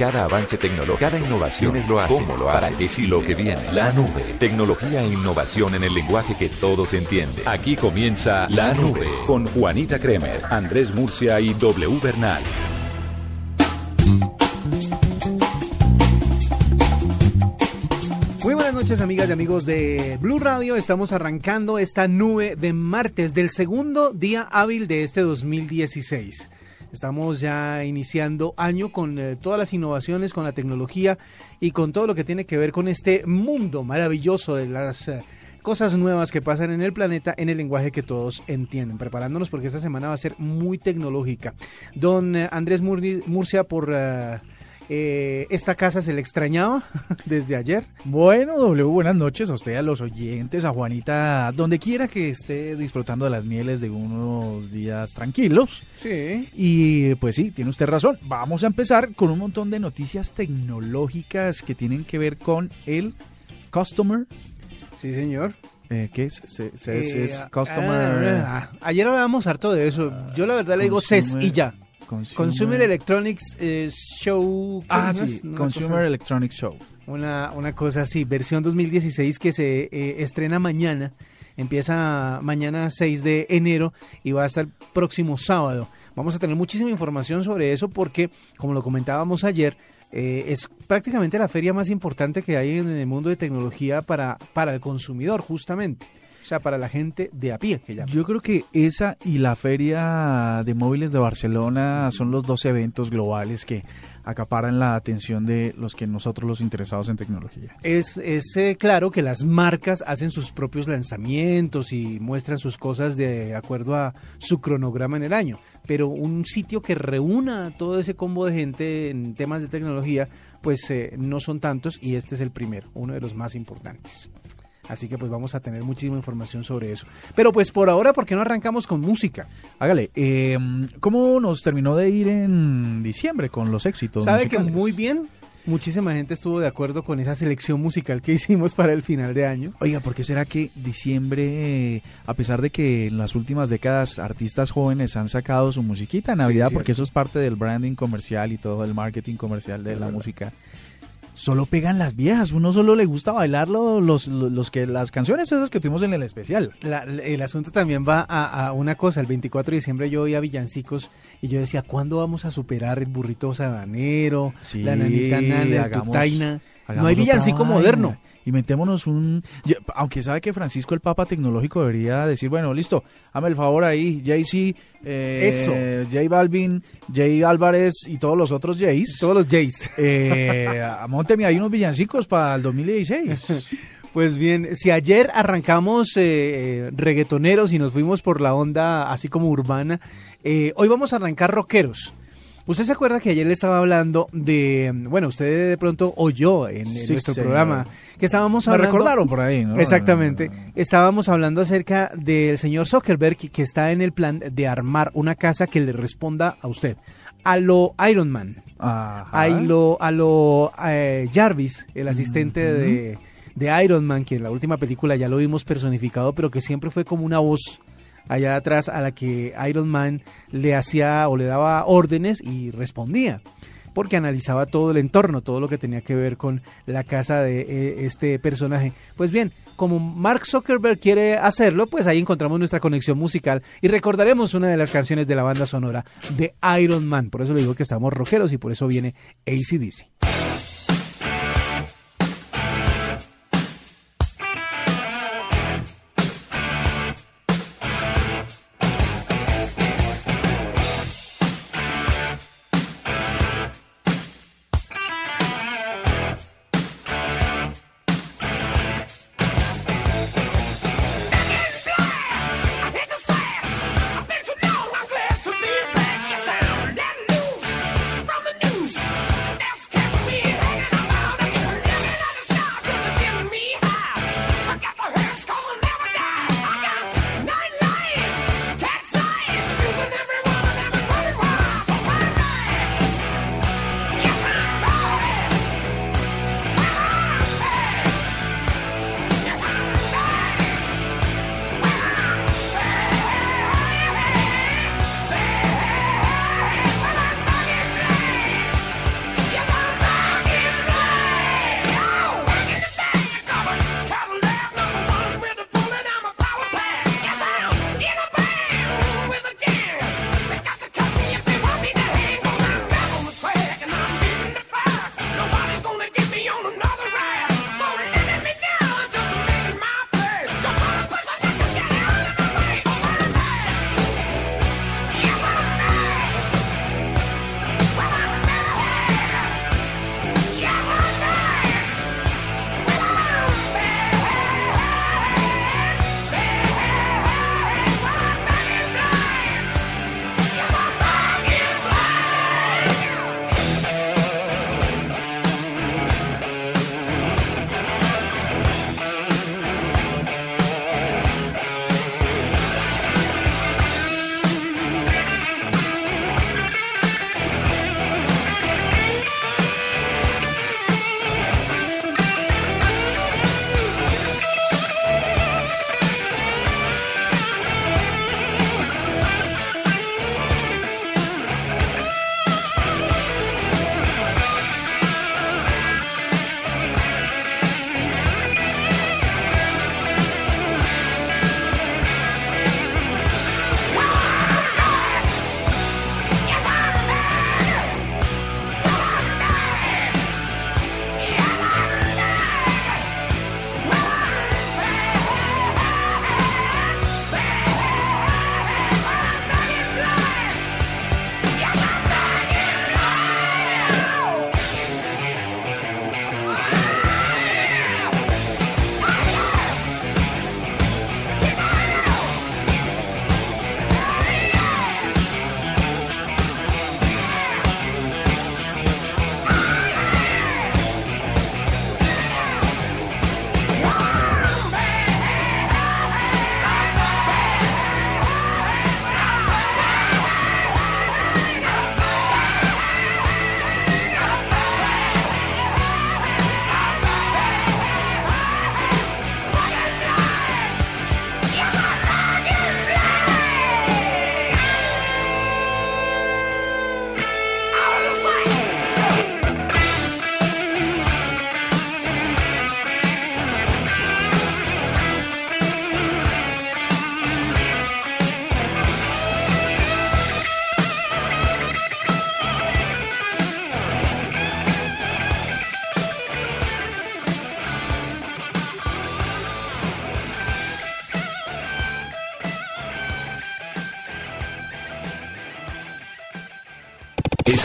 Cada avance tecnológico, cada innovación es lo hace, cómo lo hace, para qué sí lo que viene. La nube. Tecnología e innovación en el lenguaje que todos entienden. Aquí comienza La Nube con Juanita Kremer, Andrés Murcia y W Bernal. Muy buenas noches amigas y amigos de Blue Radio. Estamos arrancando esta nube de martes del segundo día hábil de este 2016. Estamos ya iniciando año con eh, todas las innovaciones, con la tecnología y con todo lo que tiene que ver con este mundo maravilloso de las eh, cosas nuevas que pasan en el planeta en el lenguaje que todos entienden. Preparándonos porque esta semana va a ser muy tecnológica. Don eh, Andrés Murcia por... esta casa se le extrañaba desde ayer. Bueno, W, buenas noches a usted, a los oyentes, a Juanita, donde quiera que esté disfrutando de las mieles de unos días tranquilos. Sí. Y pues sí, tiene usted razón. Vamos a empezar con un montón de noticias tecnológicas que tienen que ver con el customer. Sí, señor. Eh, ¿Qué es? Se, se- Eh, es customer. ah, ayer hablábamos harto de eso. Yo la verdad le digo CES y ya. Consumer, Consumer Electronics eh, Show. ¿qué Ah, sí, Una Consumer cosa- Electronics Show. Una, una cosa así, versión 2016 que se eh, estrena mañana. Empieza mañana 6 de enero y va hasta el próximo sábado. Vamos a tener muchísima información sobre eso porque, como lo comentábamos ayer, eh, es prácticamente la feria más importante que hay en el mundo de tecnología para, para el consumidor, justamente. Sea, para la gente de a pie, que. Yo creo que esa y la Feria de Móviles de Barcelona son los dos eventos globales que acaparan la atención de los que nosotros los interesados en tecnología. Es, es eh, claro que las marcas hacen sus propios lanzamientos y muestran sus cosas de acuerdo a su cronograma en el año, pero un sitio que reúna todo ese combo de gente en temas de tecnología, pues eh, no son tantos y este es el primero, uno de los más importantes. Así que pues vamos a tener muchísima información sobre eso. Pero pues por ahora, ¿por qué no arrancamos con música? Hágale, eh, ¿cómo nos terminó de ir en diciembre con los éxitos? ¿Sabe que muy bien? Muchísima gente estuvo de acuerdo con esa selección musical que hicimos para el final de año. Oiga, ¿por qué será que diciembre, a pesar de que en las últimas décadas artistas jóvenes han sacado su musiquita en Navidad, Sí, porque eso es parte del branding comercial y todo el marketing comercial de la música, solo pegan las viejas? Uno solo le gusta bailar lo- los, los, los que las canciones esas que tuvimos en el especial. La- el asunto también va a, a una cosa. El 24 de diciembre yo oía villancicos y yo decía, ¿cuándo vamos a superar el burrito sabanero, Sí, la nanita nana, hagamos- tutaina? No hay villancico moderno. Inventémonos un... yo- aunque sabe que Francisco, el Papa Tecnológico, debería decir, bueno, listo, hazme el favor ahí, Jay-Z, eh, Eso. J Balvin, Jay Álvarez y todos los otros Jays. Todos los Jays. Eh, monteme ahí unos villancicos para el 2016. Pues bien, si ayer arrancamos eh, eh, reggaetoneros y nos fuimos por la onda así como urbana, eh, hoy vamos a arrancar rockeros. ¿Usted se acuerda que ayer le estaba hablando de, bueno, usted de pronto oyó en, en nuestro señor. programa que estábamos Me hablando... recordaron por ahí, ¿no? Exactamente. Estábamos hablando acerca del señor Zuckerberg que- que está en el plan de armar una casa que le responda a usted. A lo Iron Man, Ajá. a lo, a lo eh, Jarvis, el asistente de, de Iron Man, que en la última película ya lo vimos personificado, pero que siempre fue como una voz allá atrás a la que Iron Man le hacía o le daba órdenes y respondía porque analizaba todo el entorno, todo lo que tenía que ver con la casa de eh, este personaje. Pues bien, como Mark Zuckerberg quiere hacerlo, pues ahí encontramos nuestra conexión musical y recordaremos una de las canciones de la banda sonora de Iron Man. Por eso le digo que estamos rockeros y por eso viene ACDC.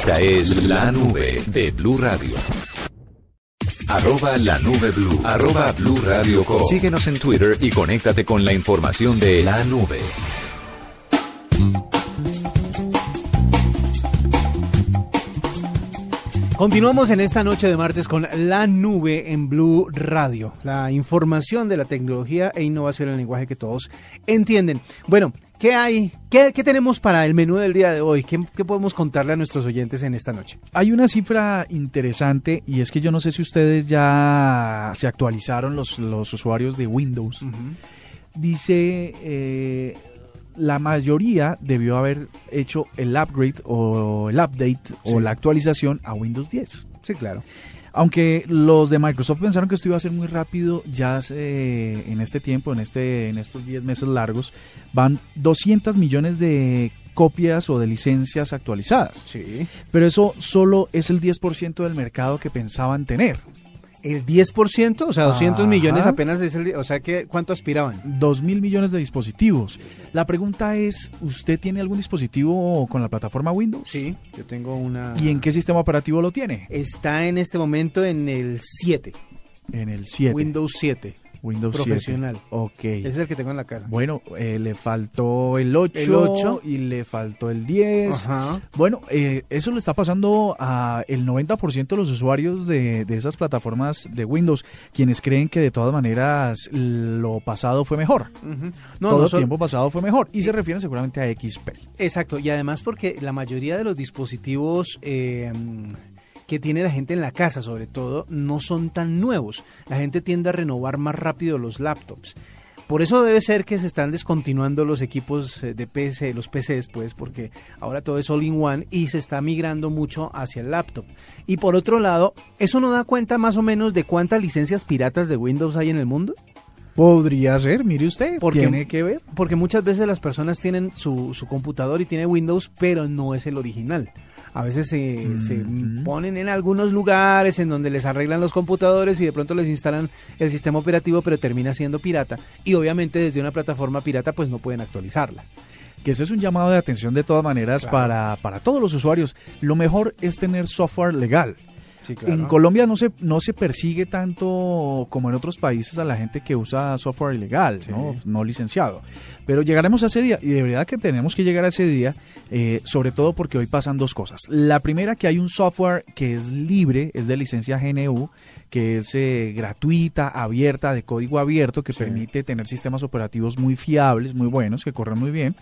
Esta es la nube de Blue Radio. Arroba la nube blue. Arroba blue radio com. Síguenos en Twitter y conéctate con la información de la nube. Continuamos en esta noche de martes con la nube en Blue Radio, la información de la tecnología e innovación en el lenguaje que todos entienden. Bueno, ¿qué hay? ¿Qué, qué tenemos para el menú del día de hoy? ¿Qué, ¿Qué, podemos contarle a nuestros oyentes en esta noche? Hay una cifra interesante y es que yo no sé si ustedes ya se actualizaron los, los usuarios de Windows. Uh -huh. Dice... Eh, la mayoría debió haber hecho el upgrade o el update sí. o la actualización a Windows 10. Sí, claro. Aunque los de Microsoft pensaron que esto iba a ser muy rápido, ya se, en este tiempo, en, este, en estos 10 meses largos, van 200 millones de copias o de licencias actualizadas. Sí. Pero eso solo es el 10% del mercado que pensaban tener. El 10%, o sea, 200 Ajá. millones apenas es el, o sea, que ¿cuánto aspiraban? 2 mil millones de dispositivos. La pregunta es, ¿usted tiene algún dispositivo con la plataforma Windows? Sí, yo tengo una. ¿Y en qué sistema operativo lo tiene? Está en este momento en el 7. En el 7. Windows 7. Windows profesional. 7. Ok. Ese es el que tengo en la casa. Bueno, eh, le faltó el 8, el 8 y le faltó el 10. Ajá. Bueno, eh, eso le está pasando a el 90% de los usuarios de, de, esas plataformas de Windows, quienes creen que de todas maneras lo pasado fue mejor. Uh -huh. no, Todo no tiempo pasado fue mejor. Y se refieren seguramente a XP. Exacto. Y además porque la mayoría de los dispositivos... Eh, que tiene la gente en la casa, sobre todo, no son tan nuevos. La gente tiende a renovar más rápido los laptops. Por eso debe ser que se están descontinuando los equipos eh, de PC, los PCs, pues, porque ahora todo es all-in-one y se está migrando mucho hacia el laptop. Y por otro lado, ¿eso no da cuenta más o menos de cuántas licencias piratas de Windows hay en el mundo? Podría ser, mire usted, porque, tiene que ver. Porque muchas veces las personas tienen su, su computador y tiene Windows, pero no es el original a veces se, mm -hmm. se, ponen en algunos lugares en donde les arreglan los computadores y de pronto les instalan el sistema operativo, pero termina siendo pirata. Y obviamente desde una plataforma pirata pues no pueden actualizarla. Que ese es un llamado de atención de todas maneras claro. para, para todos los usuarios. Lo mejor es tener software legal. Sí, claro. En Colombia no se, no se persigue tanto como en otros países a la gente que usa software ilegal, sí. ¿no? no licenciado. Pero llegaremos a ese día y de verdad que tenemos que llegar a ese día, eh, sobre todo porque hoy pasan dos cosas. La primera, que hay un software que es libre, es de licencia GNU, que es eh, gratuita, abierta, de código abierto, que sí. permite tener sistemas operativos muy fiables, muy buenos, que corren muy bien.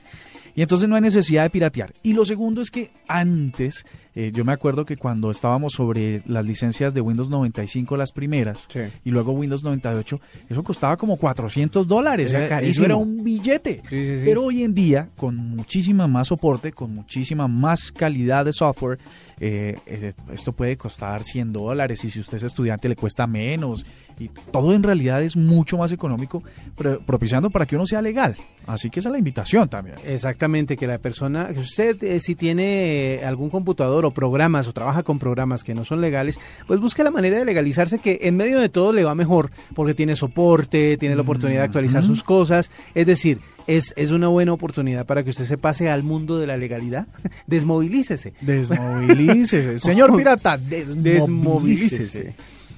Y entonces no hay necesidad de piratear. Y lo segundo es que antes, eh, yo me acuerdo que cuando estábamos sobre las licencias de Windows 95, las primeras, sí. y luego Windows 98, eso costaba como 400 dólares. Era eso era un billete. Sí, sí, Pero hoy en día, con muchísima más soporte, con muchísima más calidad de software, eh, esto puede costar 100 dólares y si usted es estudiante le cuesta menos y todo en realidad es mucho más económico propiciando para que uno sea legal así que esa es la invitación también exactamente que la persona que usted eh, si tiene eh, algún computador o programas o trabaja con programas que no son legales pues busque la manera de legalizarse que en medio de todo le va mejor porque tiene soporte tiene la oportunidad de actualizar mm sus cosas es decir es, es una buena oportunidad para que usted se pase al mundo de la legalidad. Desmovilícese. Desmovilícese. Señor pirata, desmovilícese. desmovilícese.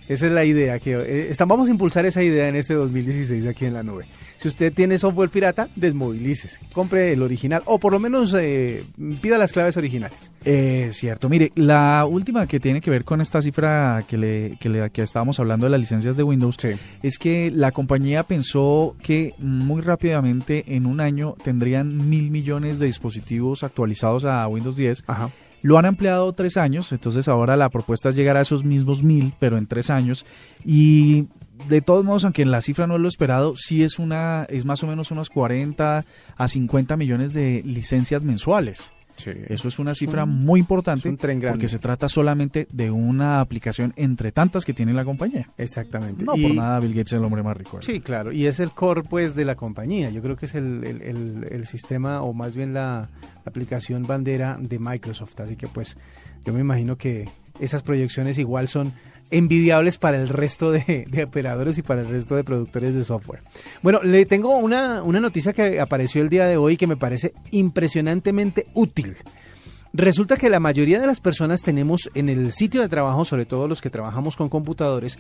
Esa es la idea. que eh, estamos, Vamos a impulsar esa idea en este 2016 aquí en la nube. Si usted tiene software pirata, desmovilícese. Compre el original o por lo menos eh, pida las claves originales. Eh, cierto. Mire, la última que tiene que ver con esta cifra que, le, que, le, que estábamos hablando de las licencias de Windows sí. es que la compañía pensó que muy rápidamente en un año tendrían mil millones de dispositivos actualizados a Windows 10. Ajá. Lo han ampliado tres años, entonces ahora la propuesta es llegar a esos mismos mil, pero en tres años. Y de todos modos, aunque la cifra no es lo esperado, sí es una, es más o menos unos 40 a 50 millones de licencias mensuales. Sí. Eso es una cifra un, muy importante un tren porque se trata solamente de una aplicación entre tantas que tiene la compañía. Exactamente. No y, por nada Bill Gates es el hombre más rico. Sí, claro. Y es el core pues de la compañía. Yo creo que es el, el, el, el sistema o más bien la aplicación bandera de Microsoft. Así que pues yo me imagino que esas proyecciones igual son envidiables para el resto de, operadores y para el resto de productores de software. Bueno, le tengo una, una noticia que apareció el día de hoy que me parece impresionantemente útil. Resulta que la mayoría de las personas tenemos en el sitio de trabajo, sobre todo los que trabajamos con computadores,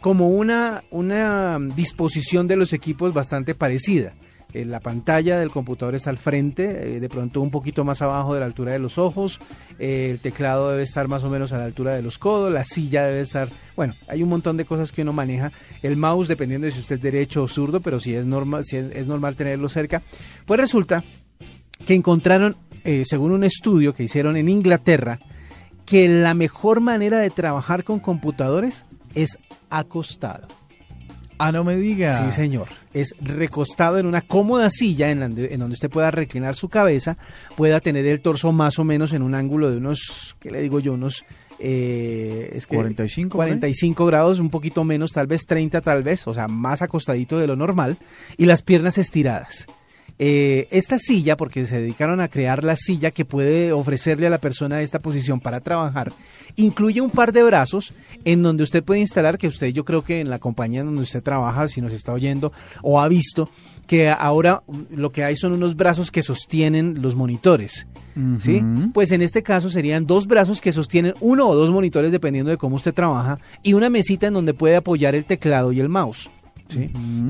como una, una disposición de los equipos bastante parecida. Eh, la pantalla del computador está al frente, eh, de pronto un poquito más abajo de la altura de los ojos, eh, el teclado debe estar más o menos a la altura de los codos, la silla debe estar, bueno, hay un montón de cosas que uno maneja, el mouse dependiendo de si usted es derecho o zurdo, pero si es normal, si es normal tenerlo cerca, pues resulta que encontraron según un estudio que hicieron en Inglaterra, que la mejor manera de trabajar con computadores es acostado. Ah, no me diga. Sí, señor. Es recostado en una cómoda silla en, donde usted pueda reclinar su cabeza, pueda tener el torso más o menos en un ángulo de unos, ¿qué le digo yo? Unos eh, es que 45, 45 grados, un poquito menos, tal vez 30 tal vez, o sea, más acostadito de lo normal, y las piernas estiradas. Eh, esta silla, porque se dedicaron a crear la silla que puede ofrecerle a la persona esta posición para trabajar, incluye un par de brazos en donde usted puede instalar, que usted yo creo que en la compañía donde usted trabaja, si nos está oyendo o ha visto, que ahora lo que hay son unos brazos que sostienen los monitores. ¿Sí? Pues en este caso serían dos brazos que sostienen uno o dos monitores dependiendo de cómo usted trabaja y una mesita en donde puede apoyar el teclado y el mouse.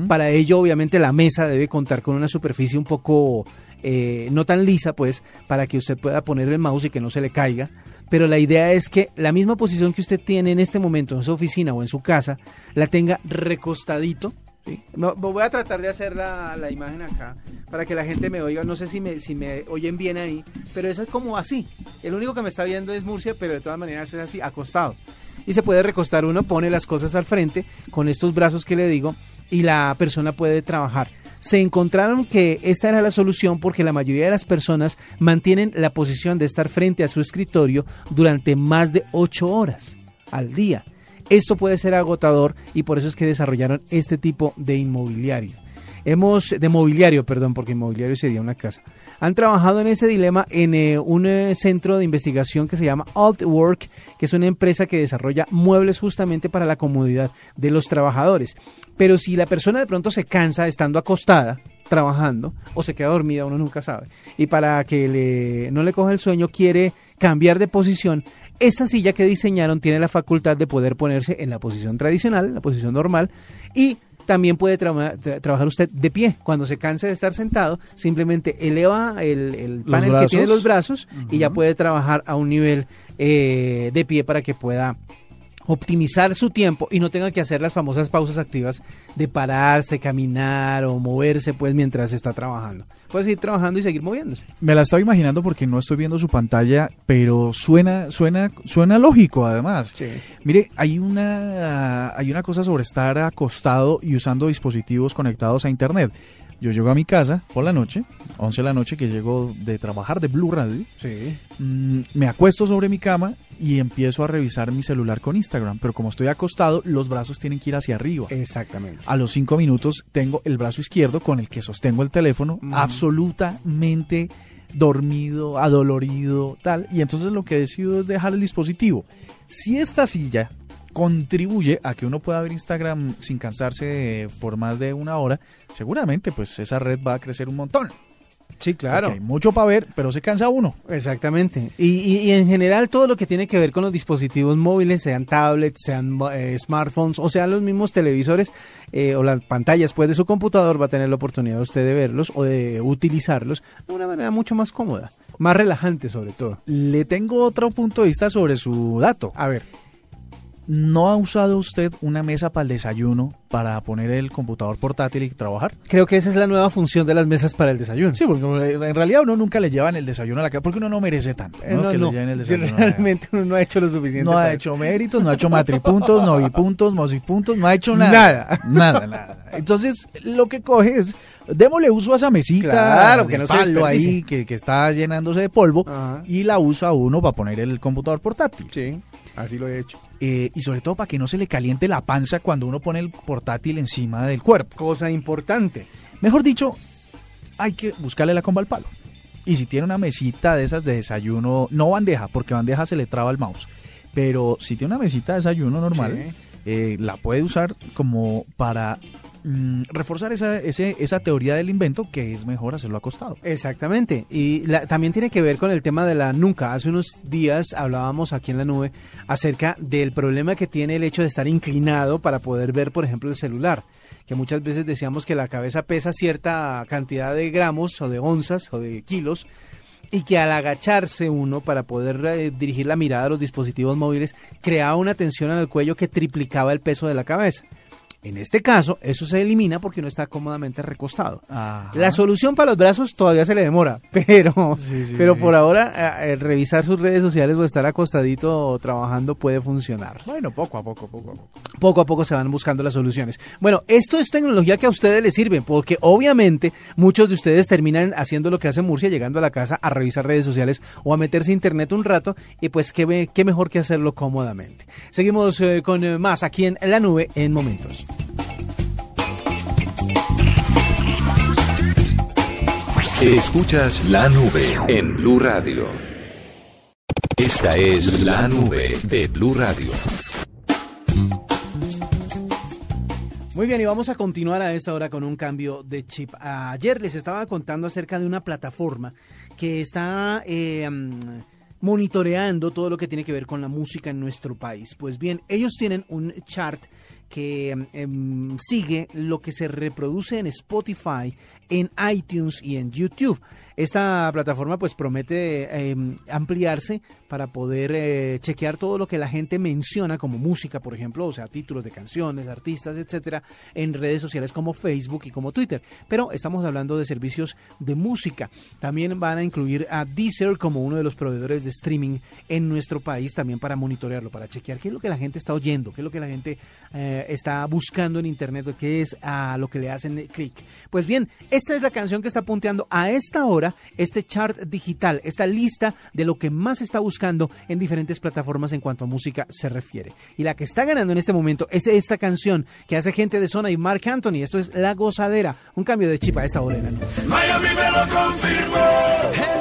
Para ello, obviamente, la mesa debe contar con una superficie un poco eh, no tan lisa, pues, para que usted pueda poner el mouse y que no se le caiga. Pero la idea es que la misma posición que usted tiene en este momento en su oficina o en su casa, la tenga recostadito. Voy a tratar de hacer la, imagen acá para que la gente me oiga. No sé si me, si me oyen bien ahí, pero eso es como así. El único que me está viendo es Murcia, pero de todas maneras es así, acostado y se puede recostar uno, pone las cosas al frente con estos brazos que le digo y la persona puede trabajar. Se encontraron que esta era la solución porque la mayoría de las personas mantienen la posición de estar frente a su escritorio durante más de 8 horas al día. Esto puede ser agotador y por eso es que desarrollaron este tipo de inmobiliario. Hemos, de mobiliario, perdón, porque inmobiliario sería una casa han trabajado en ese dilema en eh, un eh, centro de investigación que se llama Altwork, que es una empresa que desarrolla muebles justamente para la comodidad de los trabajadores. Pero si la persona de pronto se cansa estando acostada, trabajando o se queda dormida, uno nunca sabe. Y para que no le coja el sueño, quiere cambiar de posición. Esta silla que diseñaron tiene la facultad de poder ponerse en la posición tradicional, la posición normal, y también puede trabajar usted de pie. Cuando se canse de estar sentado, simplemente eleva el, panel que tiene los brazos y ya puede trabajar a un nivel eh, de pie para que pueda optimizar su tiempo y no tenga que hacer las famosas pausas activas de pararse, caminar o moverse pues mientras está trabajando. Puede seguir trabajando y seguir moviéndose. Me la estaba imaginando porque no estoy viendo su pantalla, pero suena suena suena lógico además. Mire, hay una hay una cosa sobre estar acostado y usando dispositivos conectados a internet. Yo llego a mi casa por la noche, 11 de la noche que llego de trabajar de Blue Radio. Sí. Mm, me acuesto sobre mi cama y empiezo a revisar mi celular con Instagram. Pero como estoy acostado, los brazos tienen que ir hacia arriba. Exactamente. A los 5 minutos tengo el brazo izquierdo con el que sostengo el teléfono absolutamente dormido, adolorido, tal. Y entonces lo que decido es dejar el dispositivo. Si esta silla contribuye a que uno pueda ver Instagram sin cansarse por más de una hora, seguramente pues esa red va a crecer un montón. Sí, claro. hay mucho para ver, pero se cansa uno. Exactamente. Y, en general todo lo que tiene que ver con los dispositivos móviles, sean tablets, sean eh, smartphones o sean los mismos televisores eh, o las pantallas pues, de su computador, va a tener la oportunidad usted de verlos o de utilizarlos de una manera mucho más cómoda, más relajante sobre todo. Le tengo otro punto de vista sobre su dato. A ver. ¿No ha usado usted una mesa para el desayuno para poner el computador portátil y trabajar? Creo que esa es la nueva función de las mesas para el desayuno. Sí, porque en realidad uno nunca le llevan el desayuno a la casa, porque uno no merece tanto. Eh, ¿no? que Le lleven el desayuno Realmente uno no ha hecho lo suficiente. No ha hecho méritos, no ha hecho matripuntos, novipuntos, mosipuntos, no ha hecho nada. Nada. Nada, nada. Entonces, lo que coge es, démosle uso a esa mesita claro, que no palo ahí que, que, está llenándose de polvo y la usa uno para poner el computador portátil. Sí. Así lo he hecho. Eh, y sobre todo para que no se le caliente la panza cuando uno pone el portátil encima del cuerpo. Cosa importante. Mejor dicho, hay que buscarle la comba al palo. Y si tiene una mesita de esas de desayuno, no bandeja, porque bandeja se le traba el mouse. Pero si tiene una mesita de desayuno normal, eh, la puede usar como para mm, reforzar esa, ese, esa teoría del invento que es mejor hacerlo acostado. Exactamente. Y también tiene que ver con el tema de la nuca. Hace unos días hablábamos aquí en la nube acerca del problema que tiene el hecho de estar inclinado para poder ver, por ejemplo, el celular que muchas veces decíamos que la cabeza pesa cierta cantidad de gramos o de onzas o de kilos y que al agacharse uno para poder eh, dirigir la mirada a los dispositivos móviles creaba una tensión en el cuello que triplicaba el peso de la cabeza. En este caso, eso se elimina porque no está cómodamente recostado. La solución para los brazos todavía se le demora, pero, pero por ahora eh, revisar sus redes sociales o estar acostadito trabajando puede funcionar. Bueno, poco a poco, poco a poco. Poco a poco se van buscando las soluciones. Bueno, esto es tecnología que a ustedes les sirve, porque obviamente muchos de ustedes terminan haciendo lo que hace Murcia, llegando a la casa a revisar redes sociales o a meterse a internet un rato, y pues qué, qué mejor que hacerlo cómodamente. Seguimos eh, con eh, más aquí en la nube en momentos. Escuchas la nube en Blue Radio. Esta es la nube de Blue Radio. Muy bien, y vamos a continuar a esta hora con un cambio de chip. Ayer les estaba contando acerca de una plataforma que está eh, monitoreando todo lo que tiene que ver con la música en nuestro país. Pues bien, ellos tienen un chart que em, sigue lo que se reproduce en Spotify, en iTunes y en YouTube. Esta plataforma pues promete em, ampliarse para poder eh, chequear todo lo que la gente menciona como música, por ejemplo, o sea, títulos de canciones, artistas, etcétera, en redes sociales como Facebook y como Twitter. Pero estamos hablando de servicios de música. También van a incluir a Deezer como uno de los proveedores de streaming en nuestro país, también para monitorearlo, para chequear qué es lo que la gente está oyendo, qué es lo que la gente eh, está buscando en Internet, qué es a lo que le hacen clic. Pues bien, esta es la canción que está punteando a esta hora este chart digital, esta lista de lo que más está buscando en diferentes plataformas en cuanto a música se refiere. Y la que está ganando en este momento es esta canción que hace gente de zona y Mark Anthony. Esto es La Gozadera. Un cambio de chip a esta hora Miami me lo confirmó.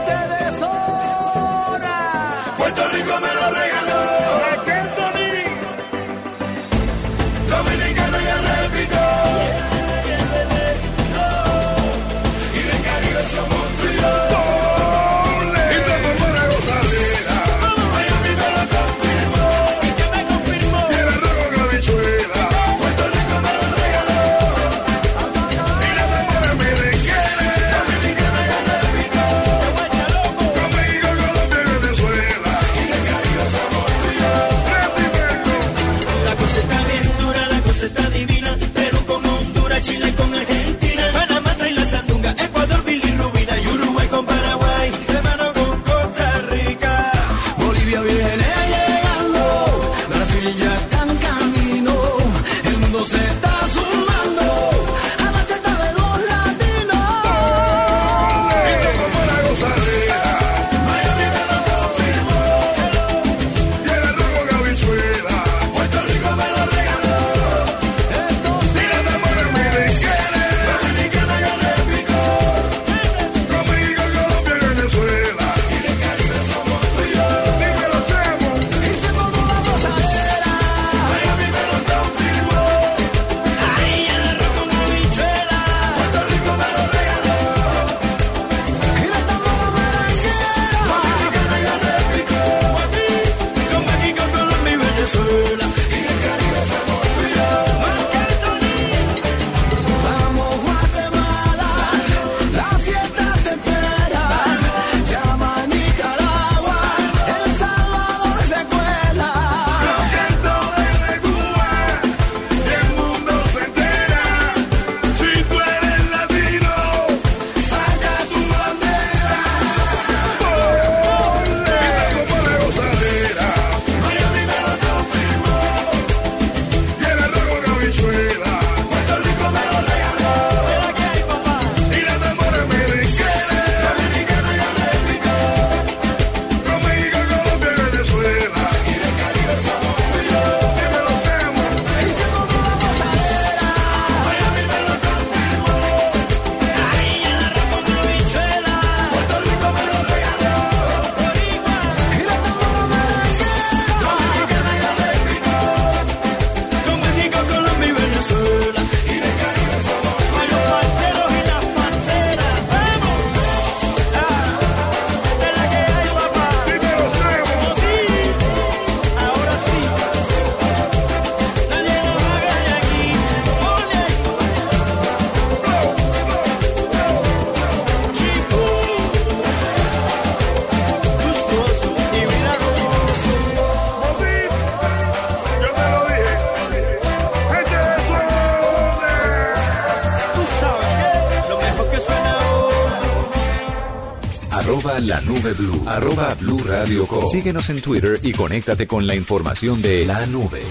Nube blue, arroba blue radio Síguenos en Twitter y conéctate con la información de la nube.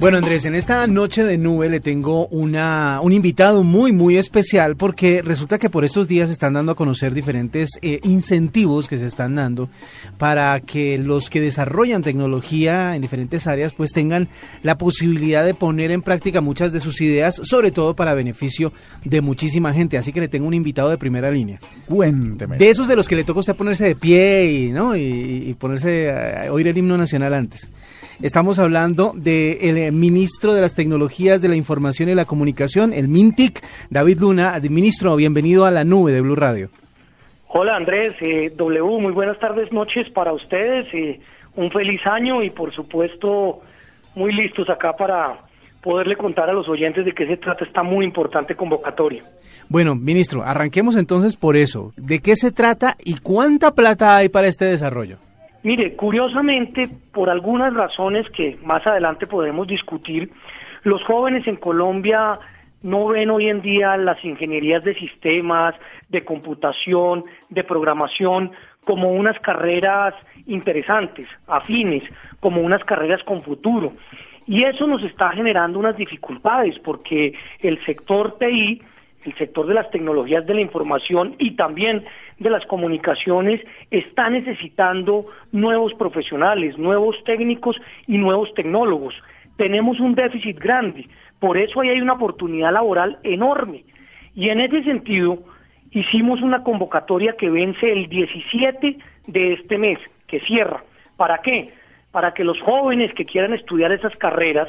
Bueno, Andrés, en esta noche de nube le tengo una, un invitado muy, muy especial porque resulta que por estos días están dando a conocer diferentes eh, incentivos que se están dando para que los que desarrollan tecnología en diferentes áreas pues tengan la posibilidad de poner en práctica muchas de sus ideas, sobre todo para beneficio de muchísima gente. Así que le tengo un invitado de primera línea. Cuénteme. De esos de los que le toca a usted ponerse de pie y, ¿no? y, ponerse a oír el himno nacional antes. Estamos hablando del eh, ministro de las Tecnologías de la Información y la Comunicación, el MINTIC, David Luna. Ministro, bienvenido a la nube de Blue Radio. Hola Andrés, eh, W, muy buenas tardes, noches para ustedes, eh, un feliz año y por supuesto muy listos acá para poderle contar a los oyentes de qué se trata esta muy importante convocatoria. Bueno, ministro, arranquemos entonces por eso. ¿De qué se trata y cuánta plata hay para este desarrollo? Mire, curiosamente, por algunas razones que más adelante podremos discutir, los jóvenes en Colombia no ven hoy en día las ingenierías de sistemas, de computación, de programación como unas carreras interesantes, afines, como unas carreras con futuro. Y eso nos está generando unas dificultades porque el sector TI el sector de las tecnologías de la información y también de las comunicaciones está necesitando nuevos profesionales, nuevos técnicos y nuevos tecnólogos. Tenemos un déficit grande, por eso ahí hay una oportunidad laboral enorme. Y en ese sentido, hicimos una convocatoria que vence el 17 de este mes, que cierra. ¿Para qué? Para que los jóvenes que quieran estudiar esas carreras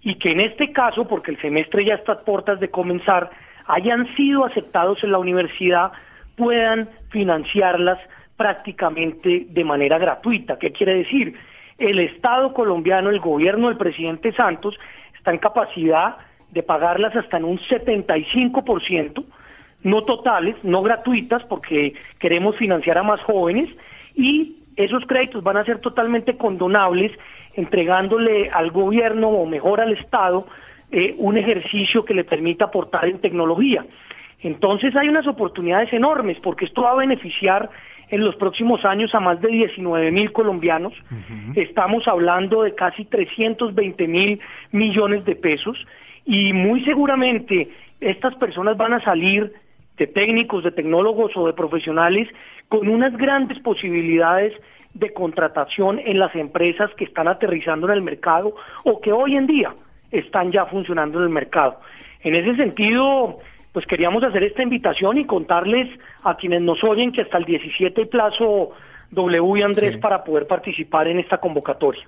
y que en este caso, porque el semestre ya está a puertas de comenzar, hayan sido aceptados en la universidad puedan financiarlas prácticamente de manera gratuita. ¿Qué quiere decir? El Estado colombiano, el gobierno del presidente Santos, está en capacidad de pagarlas hasta en un 75%, no totales, no gratuitas, porque queremos financiar a más jóvenes, y esos créditos van a ser totalmente condonables, entregándole al gobierno o mejor al Estado eh, un ejercicio que le permita aportar en tecnología. Entonces hay unas oportunidades enormes porque esto va a beneficiar en los próximos años a más de 19 mil colombianos. Estamos hablando de casi 320 mil millones de pesos y muy seguramente estas personas van a salir de técnicos, de tecnólogos o de profesionales con unas grandes posibilidades de contratación en las empresas que están aterrizando en el mercado o que hoy en día están ya funcionando en el mercado. En ese sentido, pues queríamos hacer esta invitación y contarles a quienes nos oyen que hasta el 17 plazo W y Andrés para poder participar en esta convocatoria.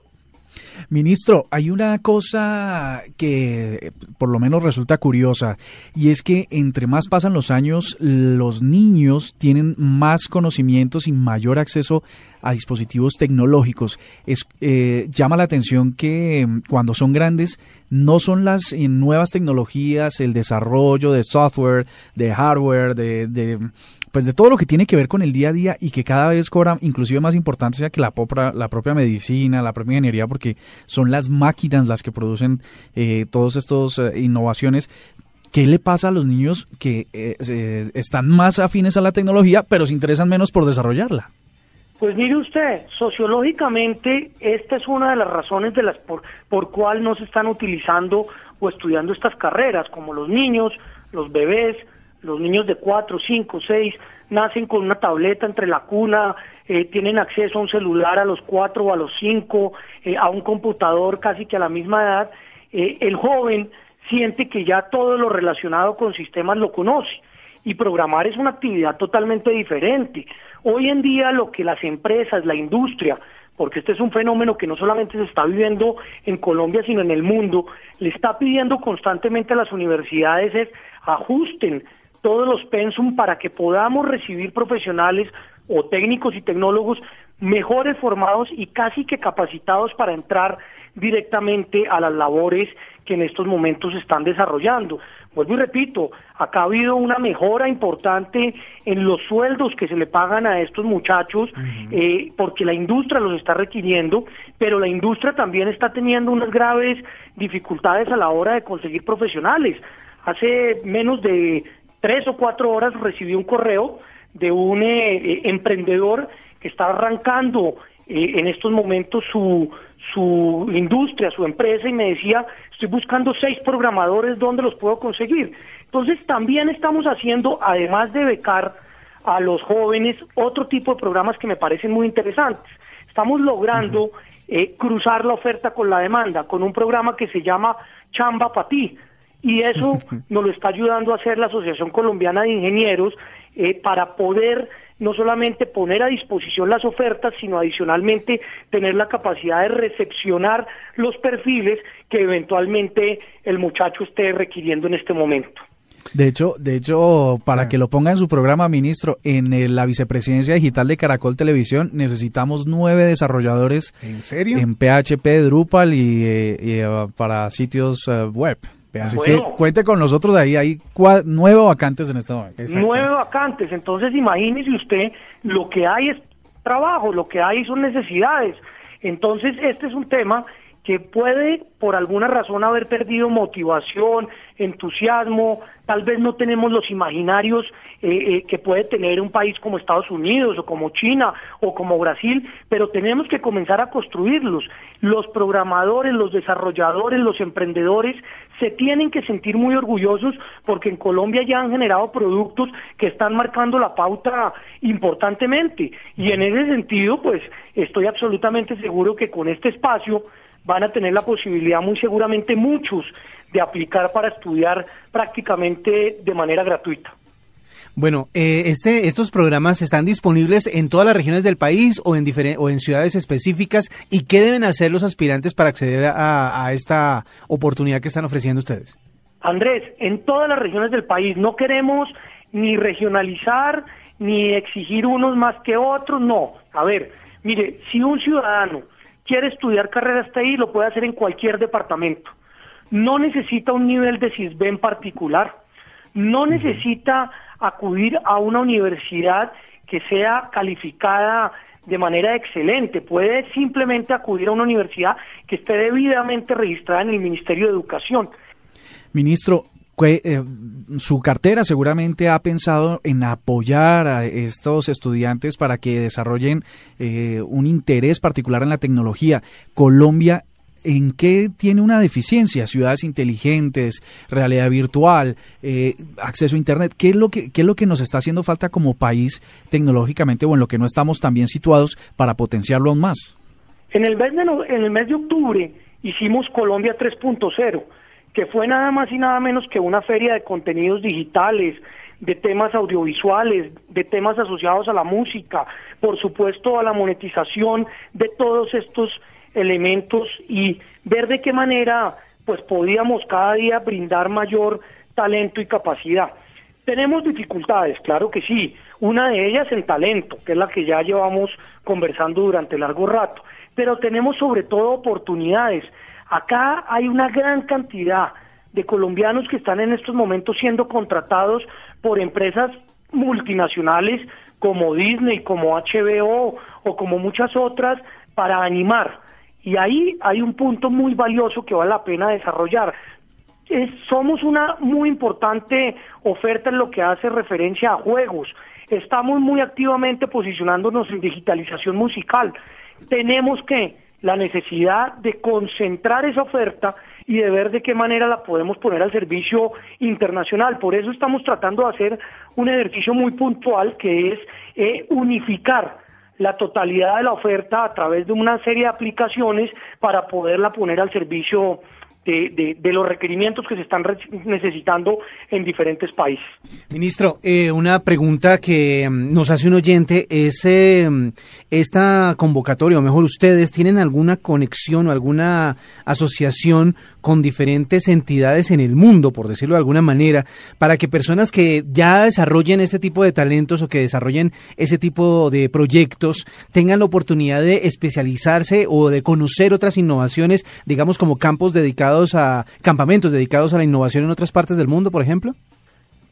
Ministro, hay una cosa que por lo menos resulta curiosa y es que entre más pasan los años, los niños tienen más conocimientos y mayor acceso a dispositivos tecnológicos. Es, eh, llama la atención que mm, cuando son grandes no son las eh, nuevas tecnologías, el desarrollo de software, de hardware, de, de pues de todo lo que tiene que ver con el día a día y que cada vez cobra inclusive más importancia que la, propia medicina, la propia ingeniería, porque son las máquinas las que producen eh, todas estas eh, innovaciones. ¿Qué le pasa a los niños que eh, están más afines a la tecnología, pero se interesan menos por desarrollarla? Pues mire usted, sociológicamente esta es una de las razones de las por, por cual no se están utilizando o estudiando estas carreras, como los niños, los bebés, los niños de 4, 5, 6 nacen con una tableta entre la cuna, eh, tienen acceso a un celular a los 4 o a los 5, eh, a un computador casi que a la misma edad. Eh, el joven siente que ya todo lo relacionado con sistemas lo conoce y programar es una actividad totalmente diferente. Hoy en día lo que las empresas, la industria, porque este es un fenómeno que no solamente se está viviendo en Colombia, sino en el mundo, le está pidiendo constantemente a las universidades es ajusten todos los pensum para que podamos recibir profesionales o técnicos y tecnólogos mejores formados y casi que capacitados para entrar directamente a las labores que en estos momentos se están desarrollando. Vuelvo y repito, acá ha habido una mejora importante en los sueldos que se le pagan a estos muchachos, eh, porque la industria los está requiriendo, pero la industria también está teniendo unas graves dificultades a la hora de conseguir profesionales. Hace menos de tres o cuatro horas recibí un correo de un eh, eh, emprendedor que está arrancando eh, en estos momentos su, su industria, su empresa, y me decía, estoy buscando seis programadores, ¿dónde los puedo conseguir? Entonces también estamos haciendo, además de becar a los jóvenes, otro tipo de programas que me parecen muy interesantes. Estamos logrando cruzar la oferta con la demanda, con un programa que se llama Chamba para ti, y eso nos lo está ayudando a hacer la Asociación Colombiana de Ingenieros eh, para poder no solamente poner a disposición las ofertas, sino adicionalmente tener la capacidad de recepcionar los perfiles que eventualmente el muchacho esté requiriendo en este momento. De hecho, de hecho, para que lo ponga en su programa, ministro, en la vicepresidencia digital de Caracol Televisión necesitamos nueve desarrolladores ¿En serio? en PHP, Drupal y, eh, eh, para sitios web. Así que cuente con nosotros ahí, hay nueve vacantes en este momento. Nueve vacantes, entonces imagínese usted, lo que hay es trabajo, lo que hay son necesidades. Entonces este es un tema que puede por alguna razón haber perdido motivación, entusiasmo, tal vez no tenemos los imaginarios eh, eh, que puede tener un país como Estados Unidos o como China o como Brasil, pero tenemos que comenzar a construirlos. Los programadores, los desarrolladores, los emprendedores se tienen que sentir muy orgullosos porque en Colombia ya han generado productos que están marcando la pauta importantemente. Y en ese sentido, pues estoy absolutamente seguro que con este espacio van a tener la posibilidad muy seguramente muchos de aplicar para estudiar prácticamente de manera gratuita. Bueno, eh, este, estos programas están disponibles en todas las regiones del país o en, o en ciudades específicas. ¿Y qué deben hacer los aspirantes para acceder a, a esta oportunidad que están ofreciendo ustedes? Andrés, en todas las regiones del país no queremos ni regionalizar ni exigir unos más que otros, no. A ver, mire, si un ciudadano quiere estudiar carreras TI, lo puede hacer en cualquier departamento. No necesita un nivel de CISB en particular, no necesita acudir a una universidad que sea calificada de manera excelente, puede simplemente acudir a una universidad que esté debidamente registrada en el Ministerio de Educación. Ministro, su cartera seguramente ha pensado en apoyar a estos estudiantes para que desarrollen eh, un interés particular en la tecnología. Colombia ¿en qué tiene una deficiencia? Ciudades inteligentes, realidad virtual, eh, acceso a Internet. ¿Qué es, lo que, ¿Qué es lo que nos está haciendo falta como país tecnológicamente o en lo que no estamos tan bien situados para potenciarlo aún más? En el mes de, en el mes de octubre hicimos Colombia 3.0 que fue nada más y nada menos que una feria de contenidos digitales, de temas audiovisuales, de temas asociados a la música, por supuesto a la monetización de todos estos elementos y ver de qué manera pues podíamos cada día brindar mayor talento y capacidad. Tenemos dificultades, claro que sí, una de ellas en talento, que es la que ya llevamos conversando durante largo rato, pero tenemos sobre todo oportunidades Acá hay una gran cantidad de colombianos que están en estos momentos siendo contratados por empresas multinacionales como Disney, como HBO o como muchas otras para animar. Y ahí hay un punto muy valioso que vale la pena desarrollar. somos una muy importante oferta en lo que hace referencia a juegos. Estamos muy activamente posicionándonos en digitalización musical. Tenemos que la necesidad de concentrar esa oferta y de ver de qué manera la podemos poner al servicio internacional. Por eso estamos tratando de hacer un ejercicio muy puntual que es eh, unificar la totalidad de la oferta a través de una serie de aplicaciones para poderla poner al servicio de, de, los requerimientos que se están necesitando en diferentes países. Ministro, eh, una pregunta que mm, nos hace un oyente es eh, esta convocatoria, o mejor ustedes, ¿tienen alguna conexión o alguna asociación con diferentes entidades en el mundo, por decirlo de alguna manera, para que personas que ya desarrollen ese tipo de talentos o que desarrollen ese tipo de proyectos tengan la oportunidad de especializarse o de conocer otras innovaciones, digamos como campos dedicados a campamentos dedicados a la innovación en otras partes del mundo, por ejemplo?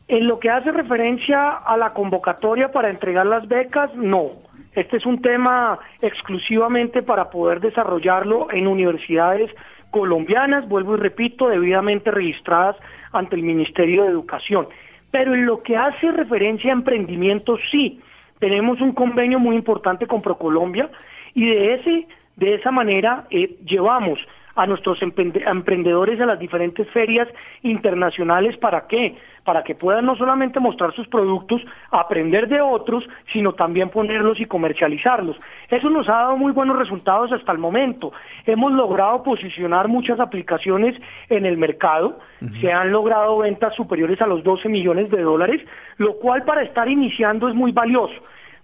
En lo que hace referencia a la convocatoria para entregar las becas, no. Este es un tema exclusivamente para poder desarrollarlo en universidades colombianas, vuelvo y repito, debidamente registradas ante el Ministerio de Educación. Pero en lo que hace referencia a emprendimiento, sí, tenemos un convenio muy importante con Procolombia y de ese de esa manera eh, llevamos a nuestros emprendedores a las diferentes ferias internacionales. ¿Para qué? Para que puedan no solamente mostrar sus productos, aprender de otros, sino también ponerlos y comercializarlos. Eso nos ha dado muy buenos resultados hasta el momento. Hemos logrado posicionar muchas aplicaciones en el mercado, se han logrado ventas superiores a los 12 millones de dólares, lo cual para estar iniciando es muy valioso.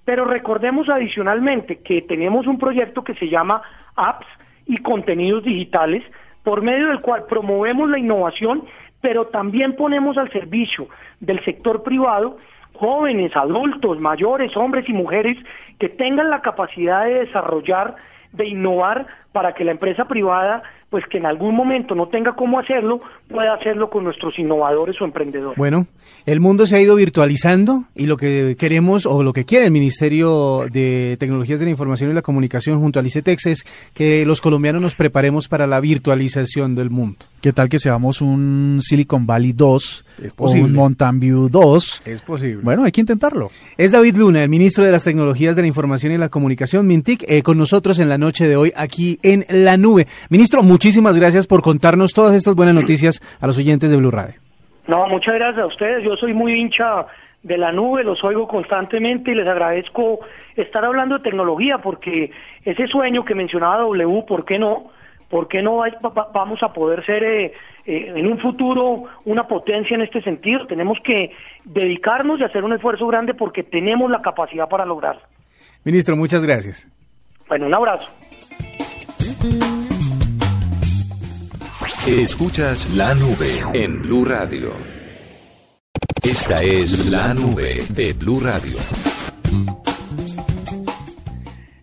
Pero recordemos adicionalmente que tenemos un proyecto que se llama Apps, y contenidos digitales, por medio del cual promovemos la innovación, pero también ponemos al servicio del sector privado jóvenes, adultos, mayores, hombres y mujeres que tengan la capacidad de desarrollar, de innovar para que la empresa privada pues que en algún momento no tenga cómo hacerlo, pueda hacerlo con nuestros innovadores o emprendedores. Bueno, el mundo se ha ido virtualizando y lo que queremos o lo que quiere el Ministerio de Tecnologías de la Información y la Comunicación junto al ICETEX es que los colombianos nos preparemos para la virtualización del mundo. ¿Qué tal que seamos un Silicon Valley 2 es posible. o un Mountain View 2? Es posible. Bueno, hay que intentarlo. Es David Luna, el ministro de las Tecnologías de la Información y la Comunicación, Mintic, eh, con nosotros en la noche de hoy aquí en La Nube. Ministro, muchísimas gracias por contarnos todas estas buenas noticias a los oyentes de Blue Radio. No, muchas gracias a ustedes. Yo soy muy hincha de la nube, los oigo constantemente y les agradezco estar hablando de tecnología porque ese sueño que mencionaba W, ¿por qué no? ¿Por qué no vamos a poder ser eh, eh, en un futuro una potencia en este sentido? Tenemos que dedicarnos y hacer un esfuerzo grande porque tenemos la capacidad para lograrlo. Ministro, muchas gracias. Bueno, un abrazo. Escuchas la nube en Blue Radio. Esta es la nube de Blue Radio.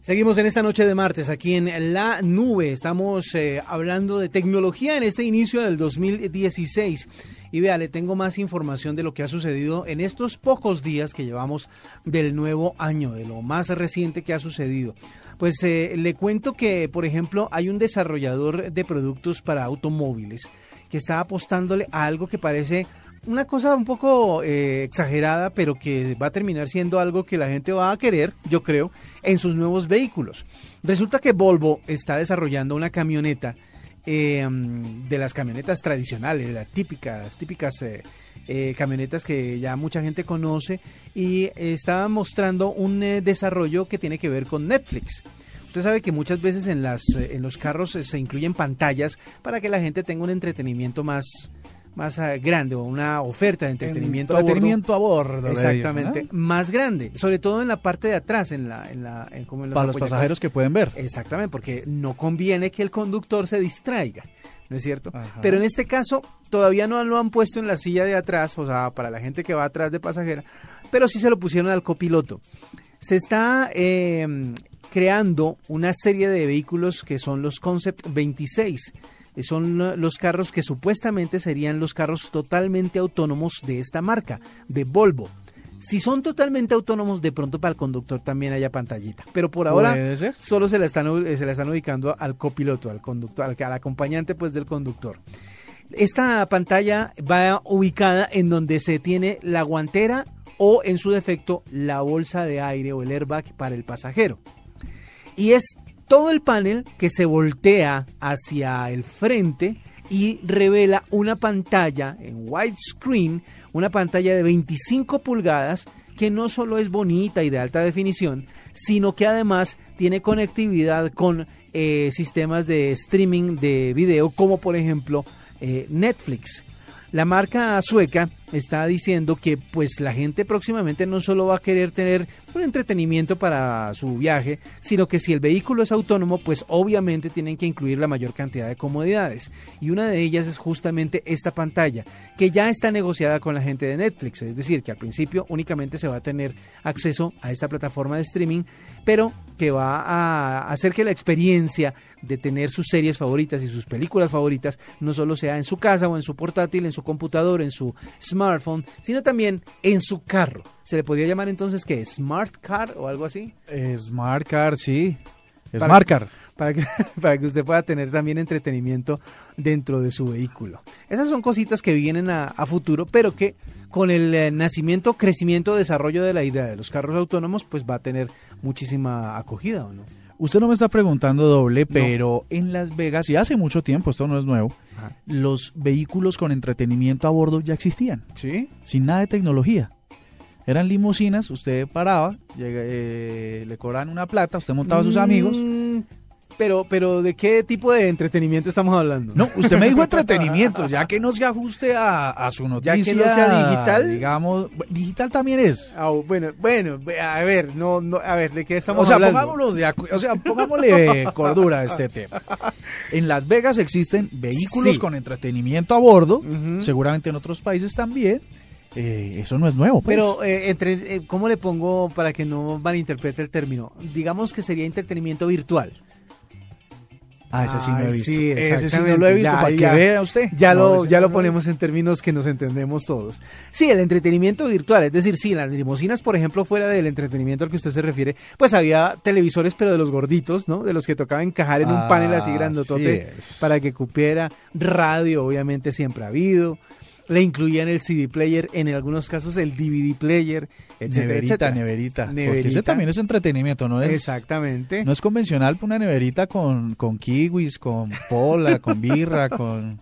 Seguimos en esta noche de martes aquí en La Nube. Estamos eh, hablando de tecnología en este inicio del 2016. Y vea, le tengo más información de lo que ha sucedido en estos pocos días que llevamos del nuevo año, de lo más reciente que ha sucedido. Pues eh, le cuento que, por ejemplo, hay un desarrollador de productos para automóviles que está apostándole a algo que parece una cosa un poco eh, exagerada, pero que va a terminar siendo algo que la gente va a querer, yo creo, en sus nuevos vehículos. Resulta que Volvo está desarrollando una camioneta eh, de las camionetas tradicionales, las típicas, típicas eh, camionetas que ya mucha gente conoce y estaba mostrando un eh, desarrollo que tiene que ver con Netflix. Usted sabe que muchas veces en, las, eh, en los carros se incluyen pantallas para que la gente tenga un entretenimiento más, más grande o una oferta de entretenimiento, entretenimiento a bordo. exactamente, más grande, sobre todo en la parte de atrás, en la, en la como Para los pasajeros que pueden ver. Exactamente, porque no conviene que el conductor se distraiga. ¿no es cierto? Pero en este caso todavía no lo han puesto en la silla de atrás, o sea, para la gente que va atrás de pasajera, pero sí se lo pusieron al copiloto. Se está em, creando una serie de vehículos que son los Concept 26. Son los carros que supuestamente serían los carros totalmente autónomos de esta marca, de Volvo. Si son totalmente autónomos, de pronto para el conductor también haya pantallita. Pero por ahora solo se la, están, eh, se la están ubicando al copiloto, al conductor, al, al acompañante pues del conductor. Esta pantalla va ubicada en donde se tiene la guantera o en su defecto la bolsa de aire o el airbag para el pasajero. Y es todo el panel que se voltea hacia el frente y revela una pantalla en widescreen una pantalla de 25 pulgadas que no solo es bonita y de alta definición, sino que además tiene conectividad con eh, sistemas de streaming de video como por ejemplo eh, Netflix. La marca sueca está diciendo que pues la gente próximamente no solo va a querer tener un entretenimiento para su viaje, sino que si el vehículo es autónomo, pues obviamente tienen que incluir la mayor cantidad de comodidades. Y una de ellas es justamente esta pantalla, que ya está negociada con la gente de Netflix, es decir, que al principio únicamente se va a tener acceso a esta plataforma de streaming, pero que va a hacer que la experiencia de tener sus series favoritas y sus películas favoritas no solo sea en su casa o en su portátil, en su computador, en su smartphone, sino también en su carro. ¿Se le podría llamar entonces que Smart Car o algo así? Smart Car, sí. Smart Car. para que, para que usted pueda tener también entretenimiento dentro de su vehículo. Esas son cositas que vienen a, a futuro, pero que con el eh, nacimiento, crecimiento, desarrollo de la idea de los carros autónomos, pues va a tener muchísima acogida, ¿o no? Usted no me está preguntando doble, pero en Las Vegas, y hace mucho tiempo, esto no es nuevo, Ajá. los vehículos con entretenimiento a bordo ya existían, Sí. sin nada de tecnología. Eran limusinas, usted paraba, llega- eh, le cobraban una plata, usted montaba a sus amigos. Pero, pero ¿de qué tipo de entretenimiento estamos hablando? No, usted me dijo entretenimiento, ya que no se ajuste a, a su Ya noticia. que no sea digital. Digamos, digital también es. Ah, bueno, bueno, a ver, no, no, a ver, ¿de qué estamos O sea, hablando? pongámonos de o sea, pongámosle cordura a este tema. En Las Vegas existen vehículos Sí. con entretenimiento a bordo, seguramente en otros países también. Eh, eso no es nuevo, pues. Pero, eh, entre, eh, ¿cómo le pongo para que no malinterprete el término? Digamos que sería entretenimiento virtual. Ah, ese sí no he visto. sí, ese sí no lo he visto, Ya, para ya. que vea usted. Ya No, lo, ya no lo ponemos en términos que nos entendemos todos. Sí, el entretenimiento virtual, es decir, sí, las limusinas, por ejemplo, fuera del entretenimiento al que usted se refiere, pues había televisores, pero de los gorditos, ¿no? De los que tocaba encajar en un Ah, panel así grandotote así es. para que cupiera. Radio, obviamente, siempre ha habido. Le incluían el CD player, en algunos casos el DVD player, etcétera, Neverita, etcétera. neverita, Porque Neverita. ese también es entretenimiento, ¿no es? Exactamente. No es convencional una neverita con, con kiwis, con pola, con birra, con,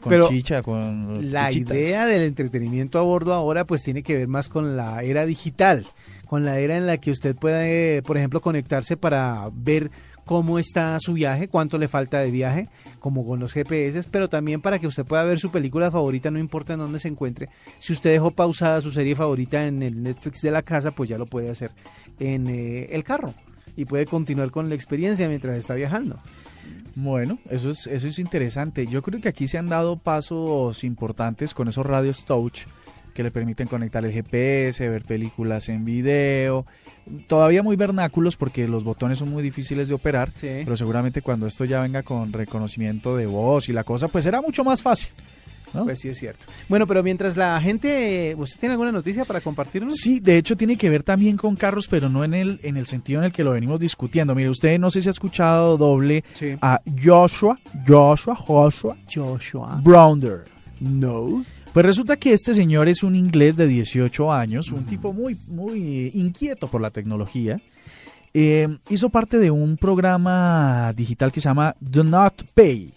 con Pero chicha, con La chichitas. idea del entretenimiento a bordo ahora pues tiene que ver más con la era digital, con la era en la que usted puede, por ejemplo, conectarse para ver cómo está su viaje, cuánto le falta de viaje, como con los GPS, pero también para que usted pueda ver su película favorita, no importa en dónde se encuentre. Si usted dejó pausada su serie favorita en el Netflix de la casa, pues ya lo puede hacer en eh, el carro y puede continuar con la experiencia mientras está viajando. Bueno, eso es, eso es interesante. Yo creo que aquí se han dado pasos importantes con esos radios touch que le permiten conectar el GPS, ver películas en video. Todavía muy vernáculos porque los botones son muy difíciles de operar, Sí. pero seguramente cuando esto ya venga con reconocimiento de voz y la cosa, pues será mucho más fácil. ¿no? Pues sí es cierto. Bueno, pero mientras la gente, ¿usted tiene alguna noticia para compartirnos? Sí, de hecho tiene que ver también con carros, pero no en el, en el sentido en el que lo venimos discutiendo. Mire, usted no sé si ha escuchado doble Sí. a Joshua, Joshua, Joshua Joshua. Browder. No. Pues resulta que este señor es un inglés de 18 años, un tipo muy, muy inquieto por la tecnología. Eh, hizo parte de un programa digital que se llama Do Not Pay,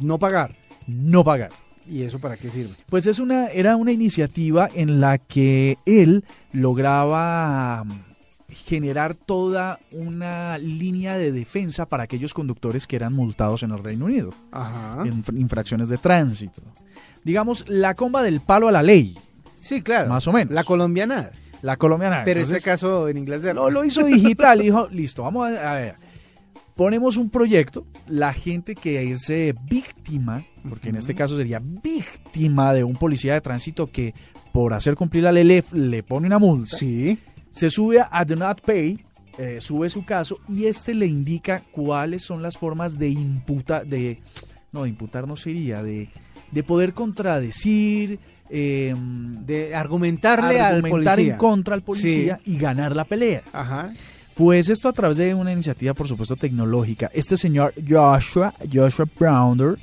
No pagar. no pagar. ¿Y eso para qué sirve? Pues es una, era una iniciativa en la que él lograba generar toda una línea de defensa para aquellos conductores que eran multados en el Reino Unido, Ajá. en infra- infracciones de tránsito. Digamos, la comba del palo a la ley, Sí, claro. Más o menos. La colombiana. la colombiana. Pero en este caso en inglés de... No, lo hizo digital. Dijo, listo, vamos a, a ver. Ponemos un proyecto. La gente que es eh, víctima, porque en este caso sería víctima de un policía de tránsito que por hacer cumplir la ley le, le pone una multa, Sí. Se sube a Do Not Pay, eh, sube su caso y este le indica cuáles son las formas de imputar, de no, de imputar no sería, de, de poder contradecir, eh, De argumentarle al argumentar policía. en contra al policía y ganar la pelea. Ajá. Pues esto a través de una iniciativa, por supuesto, tecnológica. Este señor Joshua, Joshua Browner,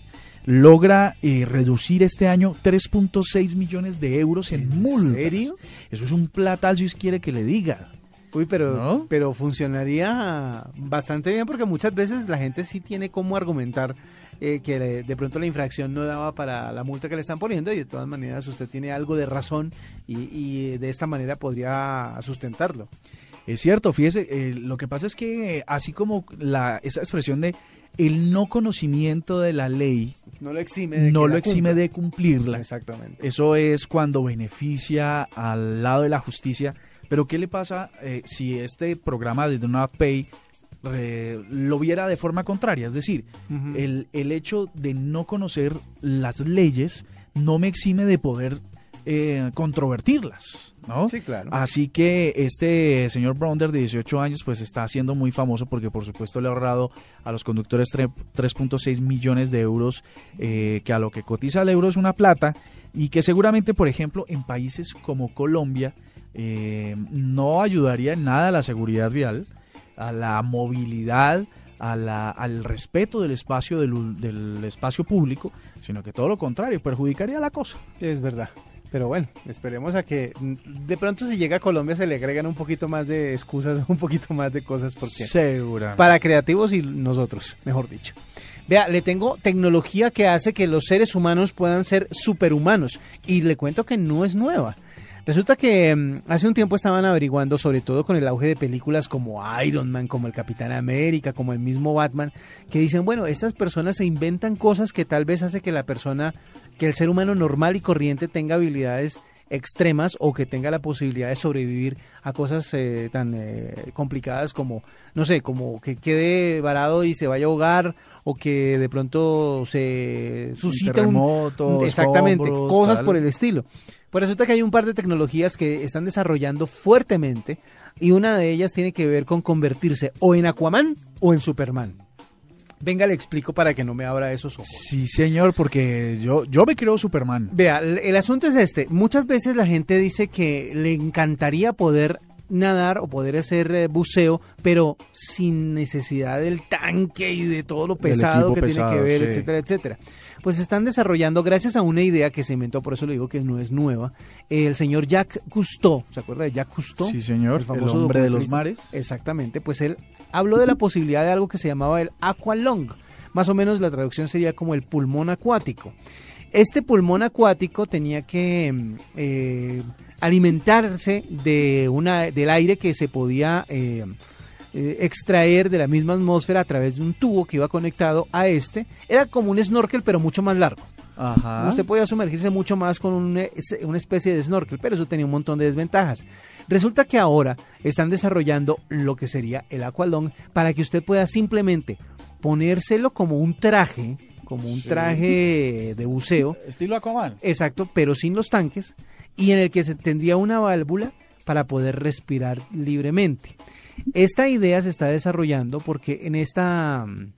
logra eh, reducir este año 3.6 millones de euros en, ¿En multas. serio? Eso es un platal si quiere que le diga. Uy, pero, ¿No? pero funcionaría bastante bien porque muchas veces la gente sí tiene cómo argumentar eh, que le- de pronto la infracción no daba para la multa que le están poniendo y de todas maneras usted tiene algo de razón y, y de esta manera podría sustentarlo. Es cierto, fíjese, eh, lo que pasa es que eh, así como la, esa expresión de el no conocimiento de la ley No lo exime de no lo exime cumpla. de cumplirla, Exactamente. Eso es cuando beneficia al lado de la justicia. Pero ¿qué le pasa eh, si este programa de Do Not Pay eh, lo viera de forma contraria? Es decir, el, el hecho de no conocer las leyes no me exime de poder eh, controvertirlas, ¿no? Sí, claro. Así que este señor Browder de 18 años pues está siendo muy famoso porque por supuesto le ha ahorrado a los conductores tre- 3.6 millones de euros eh, que a lo que cotiza el euro es una plata y que seguramente por ejemplo en países como Colombia eh, no ayudaría en nada a la seguridad vial, a la movilidad, al respeto del espacio del, del espacio público, sino que todo lo contrario, perjudicaría la cosa. Es verdad. Pero bueno, esperemos a que de pronto si llega a Colombia se le agregan un poquito más de excusas, un poquito más de cosas porque Seguramente. para creativos y nosotros, mejor dicho. Vea, le tengo tecnología que hace que los seres humanos puedan ser superhumanos y le cuento que no es nueva. Resulta que mm, hace un tiempo estaban averiguando, sobre todo con el auge de películas como Iron Man, como el Capitán América, como el mismo Batman, que dicen, bueno, estas personas se inventan cosas que tal vez hace que la persona, que el ser humano normal y corriente tenga habilidades extremas o que tenga la posibilidad de sobrevivir a cosas eh, tan eh, complicadas como, no sé, como que quede varado y se vaya a ahogar o que de pronto se suscita un, exactamente cosas por el estilo. Pues resulta que hay un par de tecnologías que están desarrollando fuertemente y una de ellas tiene que ver con convertirse o en Aquaman o en Superman. Venga, le explico para que no me abra esos ojos. Sí, señor, porque yo, yo me creo Superman. Vea, el asunto es este. Muchas veces la gente dice que le encantaría poder nadar o poder hacer eh, buceo, pero sin necesidad del tanque y de todo lo pesado que tiene que ver, etcétera, etcétera pues están desarrollando, gracias a una idea que se inventó, por eso le digo que no es nueva, el señor Jacques Cousteau, ¿se acuerda de Jacques Cousteau? Sí, señor, el, famoso hombre de los mares. Exactamente, pues él habló de la posibilidad de algo que se llamaba el aqualong, más o menos la traducción sería como el pulmón acuático. Este pulmón acuático tenía que mm, eh, alimentarse de una, del aire que se podía... Eh, eh, extraer de la misma atmósfera a través de un tubo que iba conectado a este. Era como un snorkel, pero mucho más largo. Usted podía sumergirse mucho más con una especie de snorkel, pero eso tenía un montón de desventajas. Resulta que ahora están desarrollando lo que sería el aqualong para que usted pueda simplemente ponérselo como un traje, como un traje de buceo. Estilo Aquaman. Exacto, pero sin los tanques y en el que se tendría una válvula para poder respirar libremente. Esta idea se está desarrollando porque en esta mm,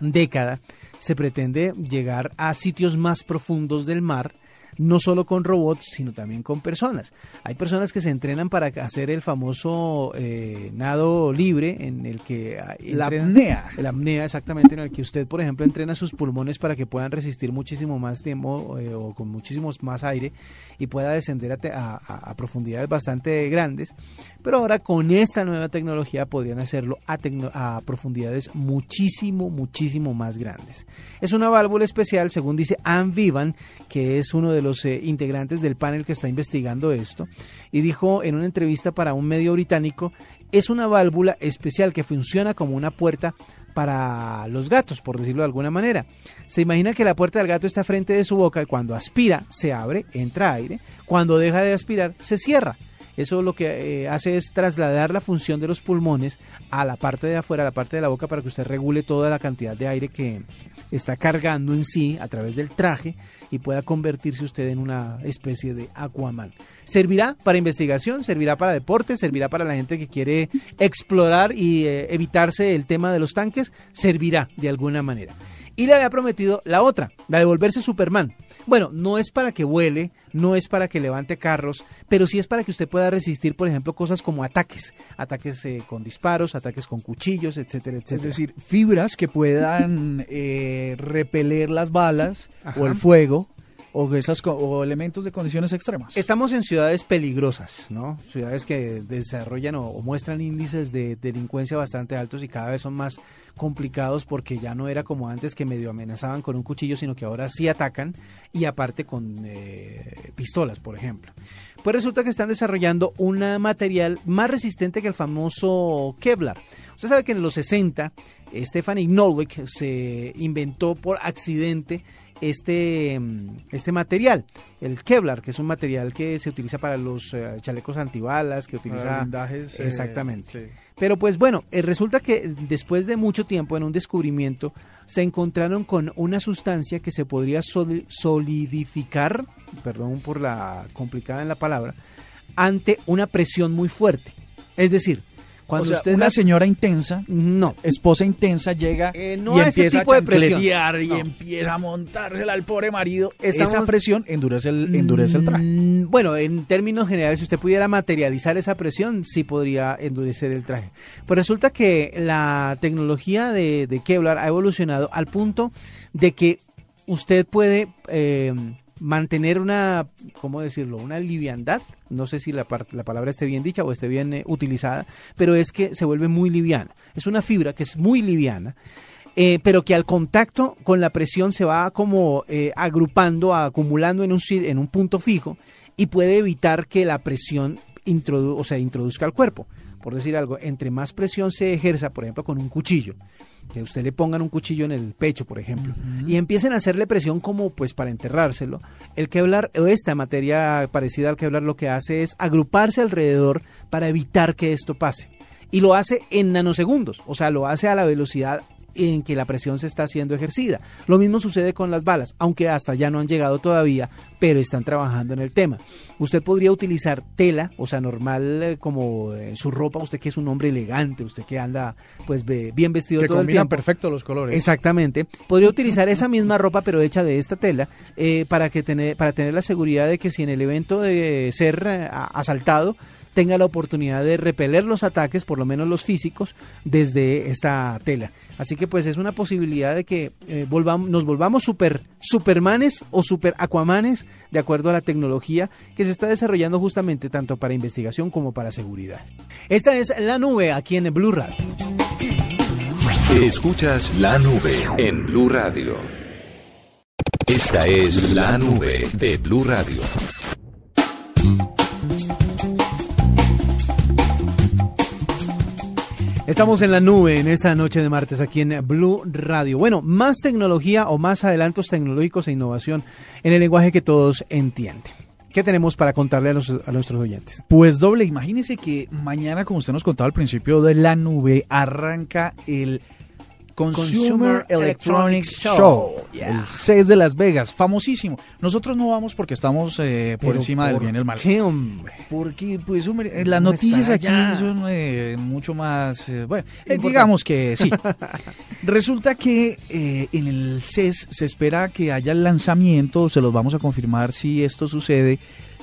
década se pretende llegar a sitios más profundos del mar no solo con robots, sino también con personas. Hay personas que se entrenan para hacer el famoso eh, nado libre en el que... Ah, la apnea. La apnea, exactamente, en el que usted, por ejemplo, entrena sus pulmones para que puedan resistir muchísimo más tiempo eh, o con muchísimos más aire y pueda descender a, profundidades bastante grandes. Pero ahora con esta nueva tecnología podrían hacerlo a, a profundidades muchísimo, muchísimo más grandes. Es una válvula especial, según dice Anne Vivan, que es uno de los eh, integrantes del panel que está investigando esto, y dijo en una entrevista para un medio británico, es una válvula especial que funciona como una puerta para los gatos, por decirlo de alguna manera. Se imagina que la puerta del gato está frente de su boca y cuando aspira se abre, entra aire, cuando deja de aspirar se cierra. Eso lo que eh, hace es trasladar la función de los pulmones a la parte de afuera, a la parte de la boca, para que usted regule toda la cantidad de aire que está cargando en sí a través del traje y pueda convertirse usted en una especie de Aquaman. Servirá para investigación, servirá para deporte, servirá para la gente que quiere explorar y eh, evitarse el tema de los tanques, servirá de alguna manera. Y le había prometido la otra, la de volverse Superman. Bueno, no es para que vuele, no es para que levante carros, pero sí es para que usted pueda resistir, por ejemplo, cosas como ataques, ataques eh, con disparos, ataques con cuchillos, etcétera, etcétera. Es decir, fibras que puedan eh, repeler las balas o el fuego o, esas, o elementos de condiciones extremas. Estamos en ciudades peligrosas, ¿no? Ciudades que desarrollan o, muestran índices de delincuencia bastante altos y cada vez son más complicados porque ya no era como antes que medio amenazaban con un cuchillo, sino que ahora sí atacan y aparte con eh, pistolas, por ejemplo. Pues resulta que están desarrollando un material más resistente que el famoso Kevlar. Usted sabe que en los 60 Stephanie Knowles se inventó por accidente este, mm, este material, el Kevlar, que es un material que se utiliza para los eh, chalecos antibalas, que utiliza... Eh, exactamente. Pero pues bueno, eh, resulta que después de mucho tiempo en un descubrimiento se encontraron con una sustancia que se podría solidificar, perdón por la complicada en la palabra, ante una presión muy fuerte. Es decir, Cuando o sea, usted una señora intensa, no, esposa intensa llega eh, no y empieza tipo a de chancletear y No. empieza a montársela al pobre marido, Estamos- esa presión endurece el, endurece el traje. Mm, Bueno, en términos generales, si usted pudiera materializar esa presión, sí podría endurecer el traje. Pues resulta que la tecnología de, de Kevlar ha evolucionado al punto de que usted puede eh, mantener una, ¿cómo decirlo? Una liviandad. No sé si la, la palabra esté bien dicha o esté bien eh, utilizada, pero es que se vuelve muy liviana. Es una fibra que es muy liviana eh, pero que al contacto con la presión se va como eh, agrupando, acumulando en un, en un punto fijo y puede evitar que la presión o sea, introduzca al cuerpo. Por decir algo, entre más presión se ejerza, por ejemplo, con un cuchillo, que usted le pongan un cuchillo en el pecho, por ejemplo, y empiecen a hacerle presión como pues para enterrárselo, el Kevlar o esta materia parecida al Kevlar lo que hace es agruparse alrededor para evitar que esto pase. Y lo hace en nanosegundos, o sea, lo hace a la velocidad en que la presión se está haciendo ejercida. Lo mismo sucede con las balas, aunque hasta ya no han llegado todavía, pero están trabajando en el tema. Usted podría utilizar tela, o sea, normal eh, como eh, su ropa, usted que es un hombre elegante, usted que anda pues bien vestido Que todo el tiempo. perfecto los colores. Exactamente. Podría utilizar esa misma ropa, pero hecha de esta tela, eh, para, que tener, para tener la seguridad de que si en el evento de ser eh, asaltado, tenga la oportunidad de repeler los ataques, por lo menos los físicos, desde esta tela. Así que pues es una posibilidad de que eh, volvamos, nos volvamos super supermanes o super aquamanes de acuerdo a la tecnología que se está desarrollando justamente tanto para investigación como para seguridad. Esta es la nube aquí en Blue Radio. Escuchas la nube en Blue Radio. Esta es la nube de Blue Radio. Estamos en la nube en esta noche de martes aquí en Blue Radio. Bueno, más tecnología o más adelantos tecnológicos e innovación en el lenguaje que todos entienden. ¿Qué tenemos para contarle a, a nuestros oyentes? Pues doble, imagínese que mañana, como usted nos contaba al principio de la nube, arranca el Consumer, Consumer Electronics Show, Show, yeah. el CES de Las Vegas, famosísimo. Nosotros no vamos porque estamos eh, por encima del ¿por bien y el mal. ¿Qué, hombre? Porque, pues, hombre, eh, las No noticias aquí allá. son eh, mucho más. eh, bueno, eh, digamos que sí. Resulta que eh, en el CES se espera que haya el lanzamiento, se los vamos a confirmar si esto sucede,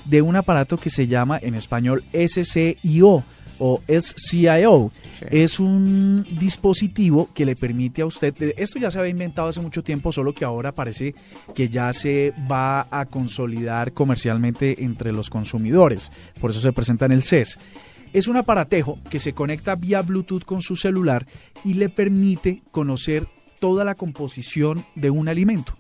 de un aparato que se llama en español SCIO o SCIO. Es un dispositivo que le permite a usted, eh, esto ya se había inventado hace mucho tiempo, solo que ahora parece que ya se va a consolidar comercialmente entre los consumidores. Por eso se presenta en el CES. Es un aparatejo que se conecta vía Bluetooth con su celular y le permite conocer toda la composición de un alimento.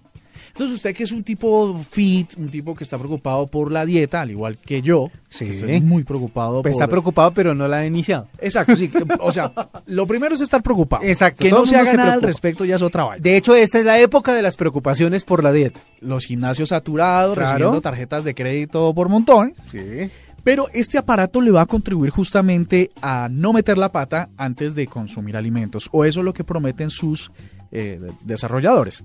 Entonces usted que es un tipo fit, un tipo que está preocupado por la dieta, al igual que yo, Sí. que estoy muy preocupado Pues por... está preocupado, pero no la ha iniciado. Exacto, sí. O sea, lo primero es estar preocupado. Exacto, Que no se haga se nada al respecto ya es otra vaina. De hecho, esta es la época de las preocupaciones por la dieta. Los gimnasios saturados, Claro. recibiendo tarjetas de crédito por montones. Sí. Pero este aparato le va a contribuir justamente a no meter la pata antes de consumir alimentos. O eso es lo que prometen sus eh, desarrolladores.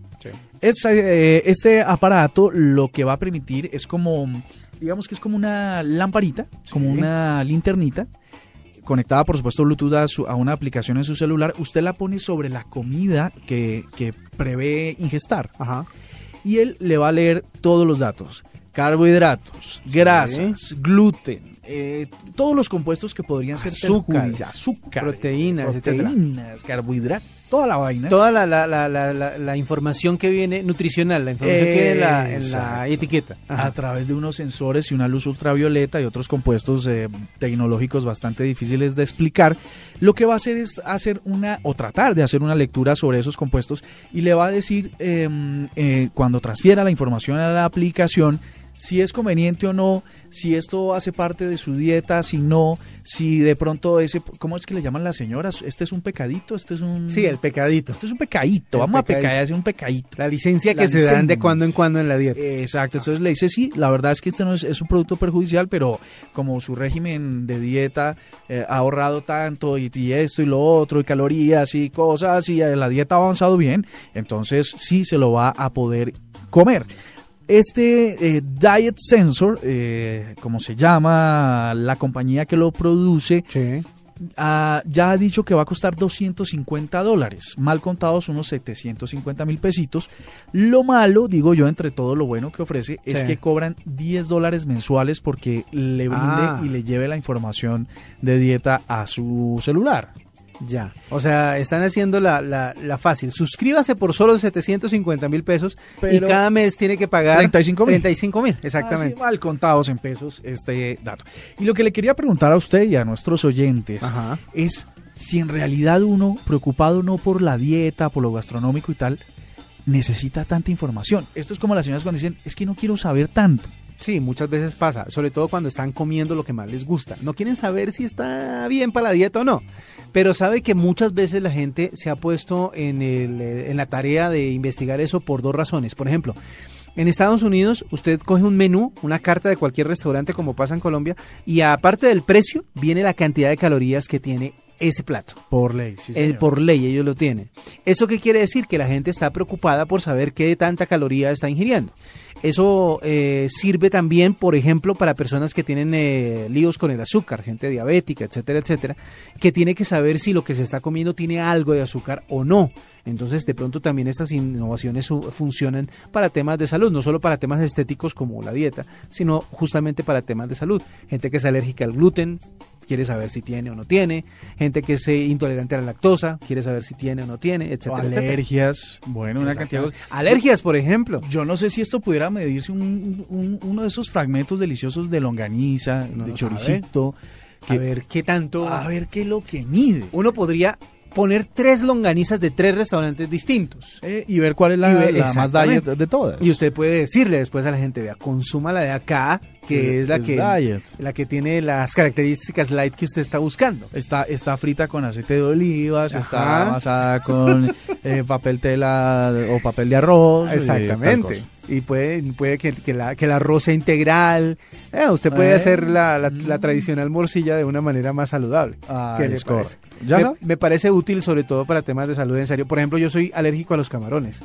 Es, eh, este aparato lo que va a permitir es como, digamos que es como una lamparita, como una linternita, conectada por supuesto Bluetooth a, su- a una aplicación en su celular. Usted la pone sobre la comida que, que prevé ingestar Ajá. y él le va a leer todos los datos. Carbohidratos, grasas, gluten, eh, todos los compuestos que podrían ser Azúcares, azúcar, proteínas, proteínas, carbohidratos, toda la vaina. Toda la, la, la, la, información que viene nutricional, la información que viene en la, etiqueta. Ajá. a través de unos sensores y una luz ultravioleta y otros compuestos eh, tecnológicos bastante difíciles de explicar, lo que va a hacer es hacer una o tratar de hacer una lectura sobre esos compuestos y le va a decir eh, eh, cuando transfiera la información a la aplicación si es conveniente o no, si esto hace parte de su dieta, si no, si de pronto ese, ¿cómo es que le llaman las señoras? Este es un pecadito, este es un... Sí, el pecadito. Este es un pecadito, El vamos pecadito. a pecar, es un pecadito. La licencia La que se dan de cuando en cuando en la dieta. Exacto, entonces le dice sí, la verdad es que este no es, es un producto perjudicial, pero como su régimen de dieta eh, ha ahorrado tanto y, y esto y lo otro y calorías y cosas y eh, la dieta ha avanzado bien, entonces sí se lo va a poder comer. Este eh, Diet Sensor, eh, como se llama la compañía que lo produce, Sí. ah, ya ha dicho que va a costar 250 dólares, mal contados unos 750 mil pesitos. Lo malo, digo yo, entre todo lo bueno que ofrece, es Sí. que cobran 10 dólares mensuales porque le brinde Ah. y le lleve la información de dieta a su celular. Ya. O sea, están haciendo la, la, la fácil. Suscríbase por solo 750 mil pesos Pero- y cada mes tiene que pagar 35 mil. 35 mil, exactamente. Así mal contados en pesos este dato. Y lo que le quería preguntar a usted y a nuestros oyentes Ajá. es si en realidad uno, preocupado no por la dieta, por lo gastronómico y tal, necesita tanta información. Esto es como las señoras cuando dicen, es que no quiero saber tanto. Sí, muchas veces pasa, sobre todo cuando están comiendo lo que más les gusta. No quieren saber si está bien para la dieta o no, pero sabe que muchas veces la gente se ha puesto en, el, eh, en la tarea de investigar eso por dos razones. Por ejemplo, en Estados Unidos usted coge un menú, una carta de cualquier restaurante como pasa en Colombia, y aparte del precio viene la cantidad de calorías que tiene ese plato. Por ley, sí, Eh, señor. por ley ellos lo tienen. ¿Eso qué quiere decir? Que la gente está preocupada por saber qué tanta caloría está ingiriendo. Eso eh, sirve también, por ejemplo, para personas que tienen eh, líos con el azúcar, gente diabética, etcétera, etcétera, que tiene que saber si lo que se está comiendo tiene algo de azúcar o no. Entonces, de pronto también estas innovaciones funcionan para temas de salud, no solo para temas estéticos como la dieta, sino justamente para temas de salud. Gente que es alérgica al gluten, quiere saber si tiene o no tiene. Gente que es eh, intolerante a la lactosa, quiere saber si tiene o no tiene, O etcétera, etcétera. alergias, bueno, una cantidad de cosas. Alergias, por ejemplo. Yo no sé si esto pudiera medirse un- un- uno de esos fragmentos deliciosos de longaniza, No de choricito. A que- ver qué tanto. a ver qué es lo que mide. Uno podría poner tres longanizas de tres restaurantes distintos. Eh, y ver cuál es la, la más diet de todas. Y usted puede decirle después a la gente, vea, consuma la de acá, que es, la Es que diet. la que tiene las características light que usted está buscando. Está, está frita con aceite de olivas, está Ajá. amasada con eh, papel tela o papel de arroz. eh, Exactamente. Y puede, puede que, que la, que el arroz sea integral. Eh, usted puede Eh, hacer la, la- la mm. tradicional morcilla de una manera más saludable. Ah, ¿Qué le me parece útil sobre todo para temas de salud en serio. Por ejemplo, yo soy alérgico a los camarones.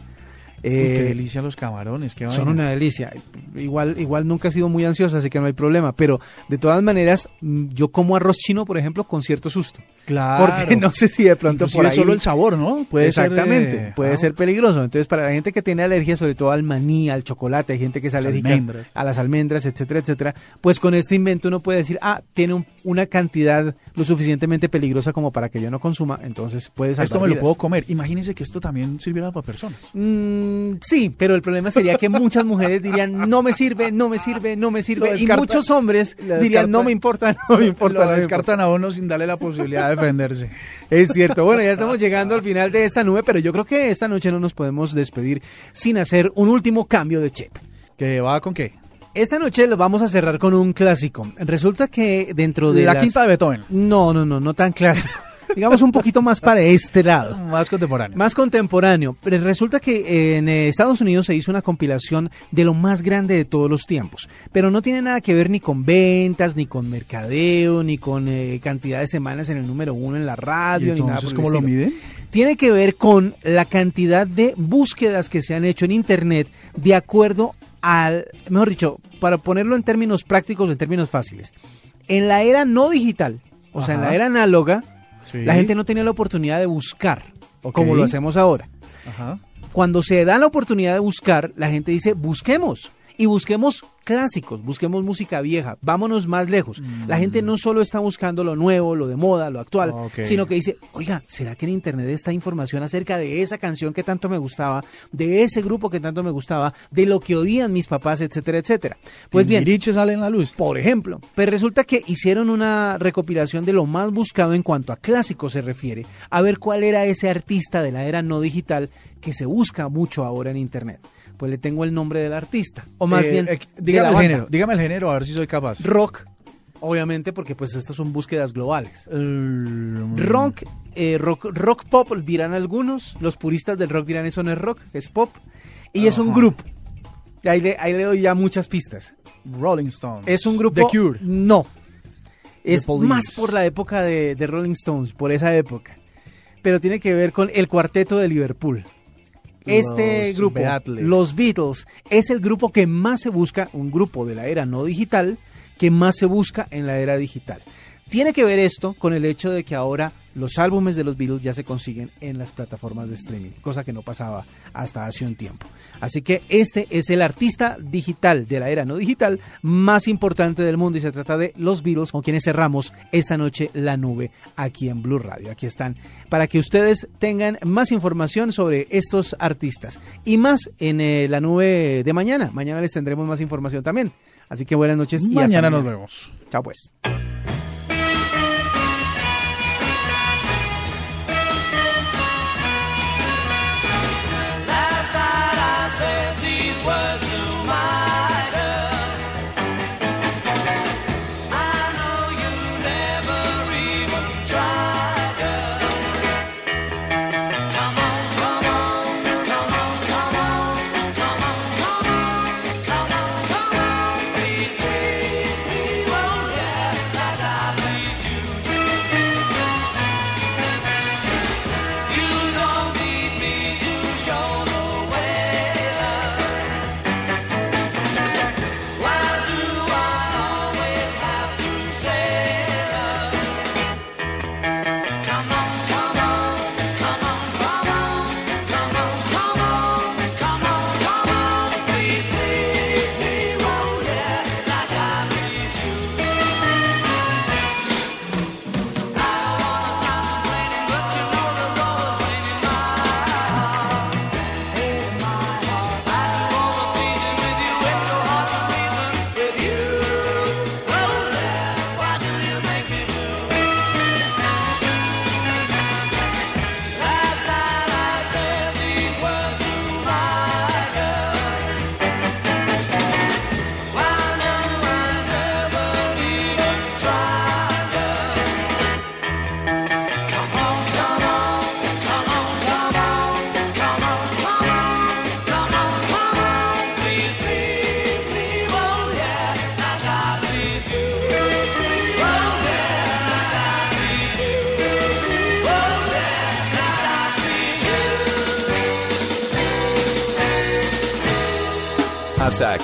Uy, Eh, qué delicia los camarones, qué son vaina. una delicia. Igual, igual nunca he sido muy ansioso, así que no hay problema. Pero de todas maneras, mm, yo como arroz chino, por ejemplo, con cierto susto. Claro. Porque no sé si de pronto Inclusive por ahí... solo el sabor, ¿no? Puede ser, Exactamente, eh, puede ah, ser peligroso. Entonces, para la gente que tiene alergia, sobre todo al maní, al chocolate, hay gente que es Las alérgica almendras. a las almendras, etcétera, etcétera, pues con este invento uno puede decir, ah, tiene un- una cantidad lo suficientemente peligrosa como para que yo no consuma, entonces puede salvar Esto me lo puedo comer. Imagínense que esto también sirviera para personas. Mm, sí, pero el problema sería que muchas mujeres dirían, no me sirve, no me sirve, no me sirve. Y muchos hombres dirían, no me importa, no me importa. Lo no me descartan a uno sin darle la posibilidad de defenderse. Es cierto. Bueno, ya estamos llegando al final de esta nube, pero yo creo que esta noche no nos podemos despedir sin hacer un último cambio de chip. ¿Que va con qué? Esta noche lo vamos a cerrar con un clásico. Resulta que dentro de la las- quinta de Beethoven. No, no, no, no tan clásico. Digamos un poquito más para este lado. Más contemporáneo. Más contemporáneo. Pero resulta que en eh, Estados Unidos se hizo una compilación de lo más grande de todos los tiempos. Pero no tiene nada que ver ni con ventas, ni con mercadeo, ni con eh, cantidad de semanas en el número uno en la ¿Y radio, ni nada por el cómo lo miden? Tiene que ver con la cantidad de búsquedas que se han hecho en Internet de acuerdo al, mejor dicho, para ponerlo en términos prácticos, en términos fáciles. En la era no digital, o sea, en la era análoga, Sí. la gente no tenía la oportunidad de buscar, como lo hacemos ahora. Ajá. Cuando se da la oportunidad de buscar, la gente dice, busquemos. Y busquemos clásicos, busquemos música vieja, vámonos más lejos. La gente no solo está buscando lo nuevo, lo de moda, lo actual, sino que dice, oiga, ¿será que en Internet está información acerca de esa canción que tanto me gustaba, de ese grupo que tanto me gustaba, de lo que oían mis papás, etcétera, etcétera? Pues bien, Timbiriche sale en la luz. por ejemplo, pues resulta que hicieron una recopilación de lo más buscado en cuanto a clásicos se refiere, a ver cuál era ese artista de la era no digital que se busca mucho ahora en Internet. Pues le tengo el nombre del artista, o más Eh, bien, eh, dígame el género. Dígame el género, a ver si soy capaz. Rock, obviamente, porque pues estas son búsquedas globales. El- Rock, eh, rock, rock pop dirán algunos, los puristas del rock dirán eso no es rock, es pop, y es un grupo. Ahí le, ahí le doy ya muchas pistas. Rolling Stones. Es un grupo. The Cure. No. Es más por la época de, de Rolling Stones, por esa época. Pero tiene que ver con el cuarteto de Liverpool. Este Los grupo, Beatles. los Beatles, es el grupo que más se busca, un grupo de la era no digital, que más se busca en la era digital. Tiene que ver esto con el hecho de que ahora los álbumes de los Beatles ya se consiguen en las plataformas de streaming, cosa que no pasaba hasta hace un tiempo. Así que este es el artista digital de la era no digital más importante del mundo y se trata de los Beatles con quienes cerramos esta noche la nube aquí en Blue Radio. Aquí están para que ustedes tengan más información sobre estos artistas y más en eh, la nube de mañana. Mañana les tendremos más información también. Así que buenas noches y mañana nos vemos. Chao pues.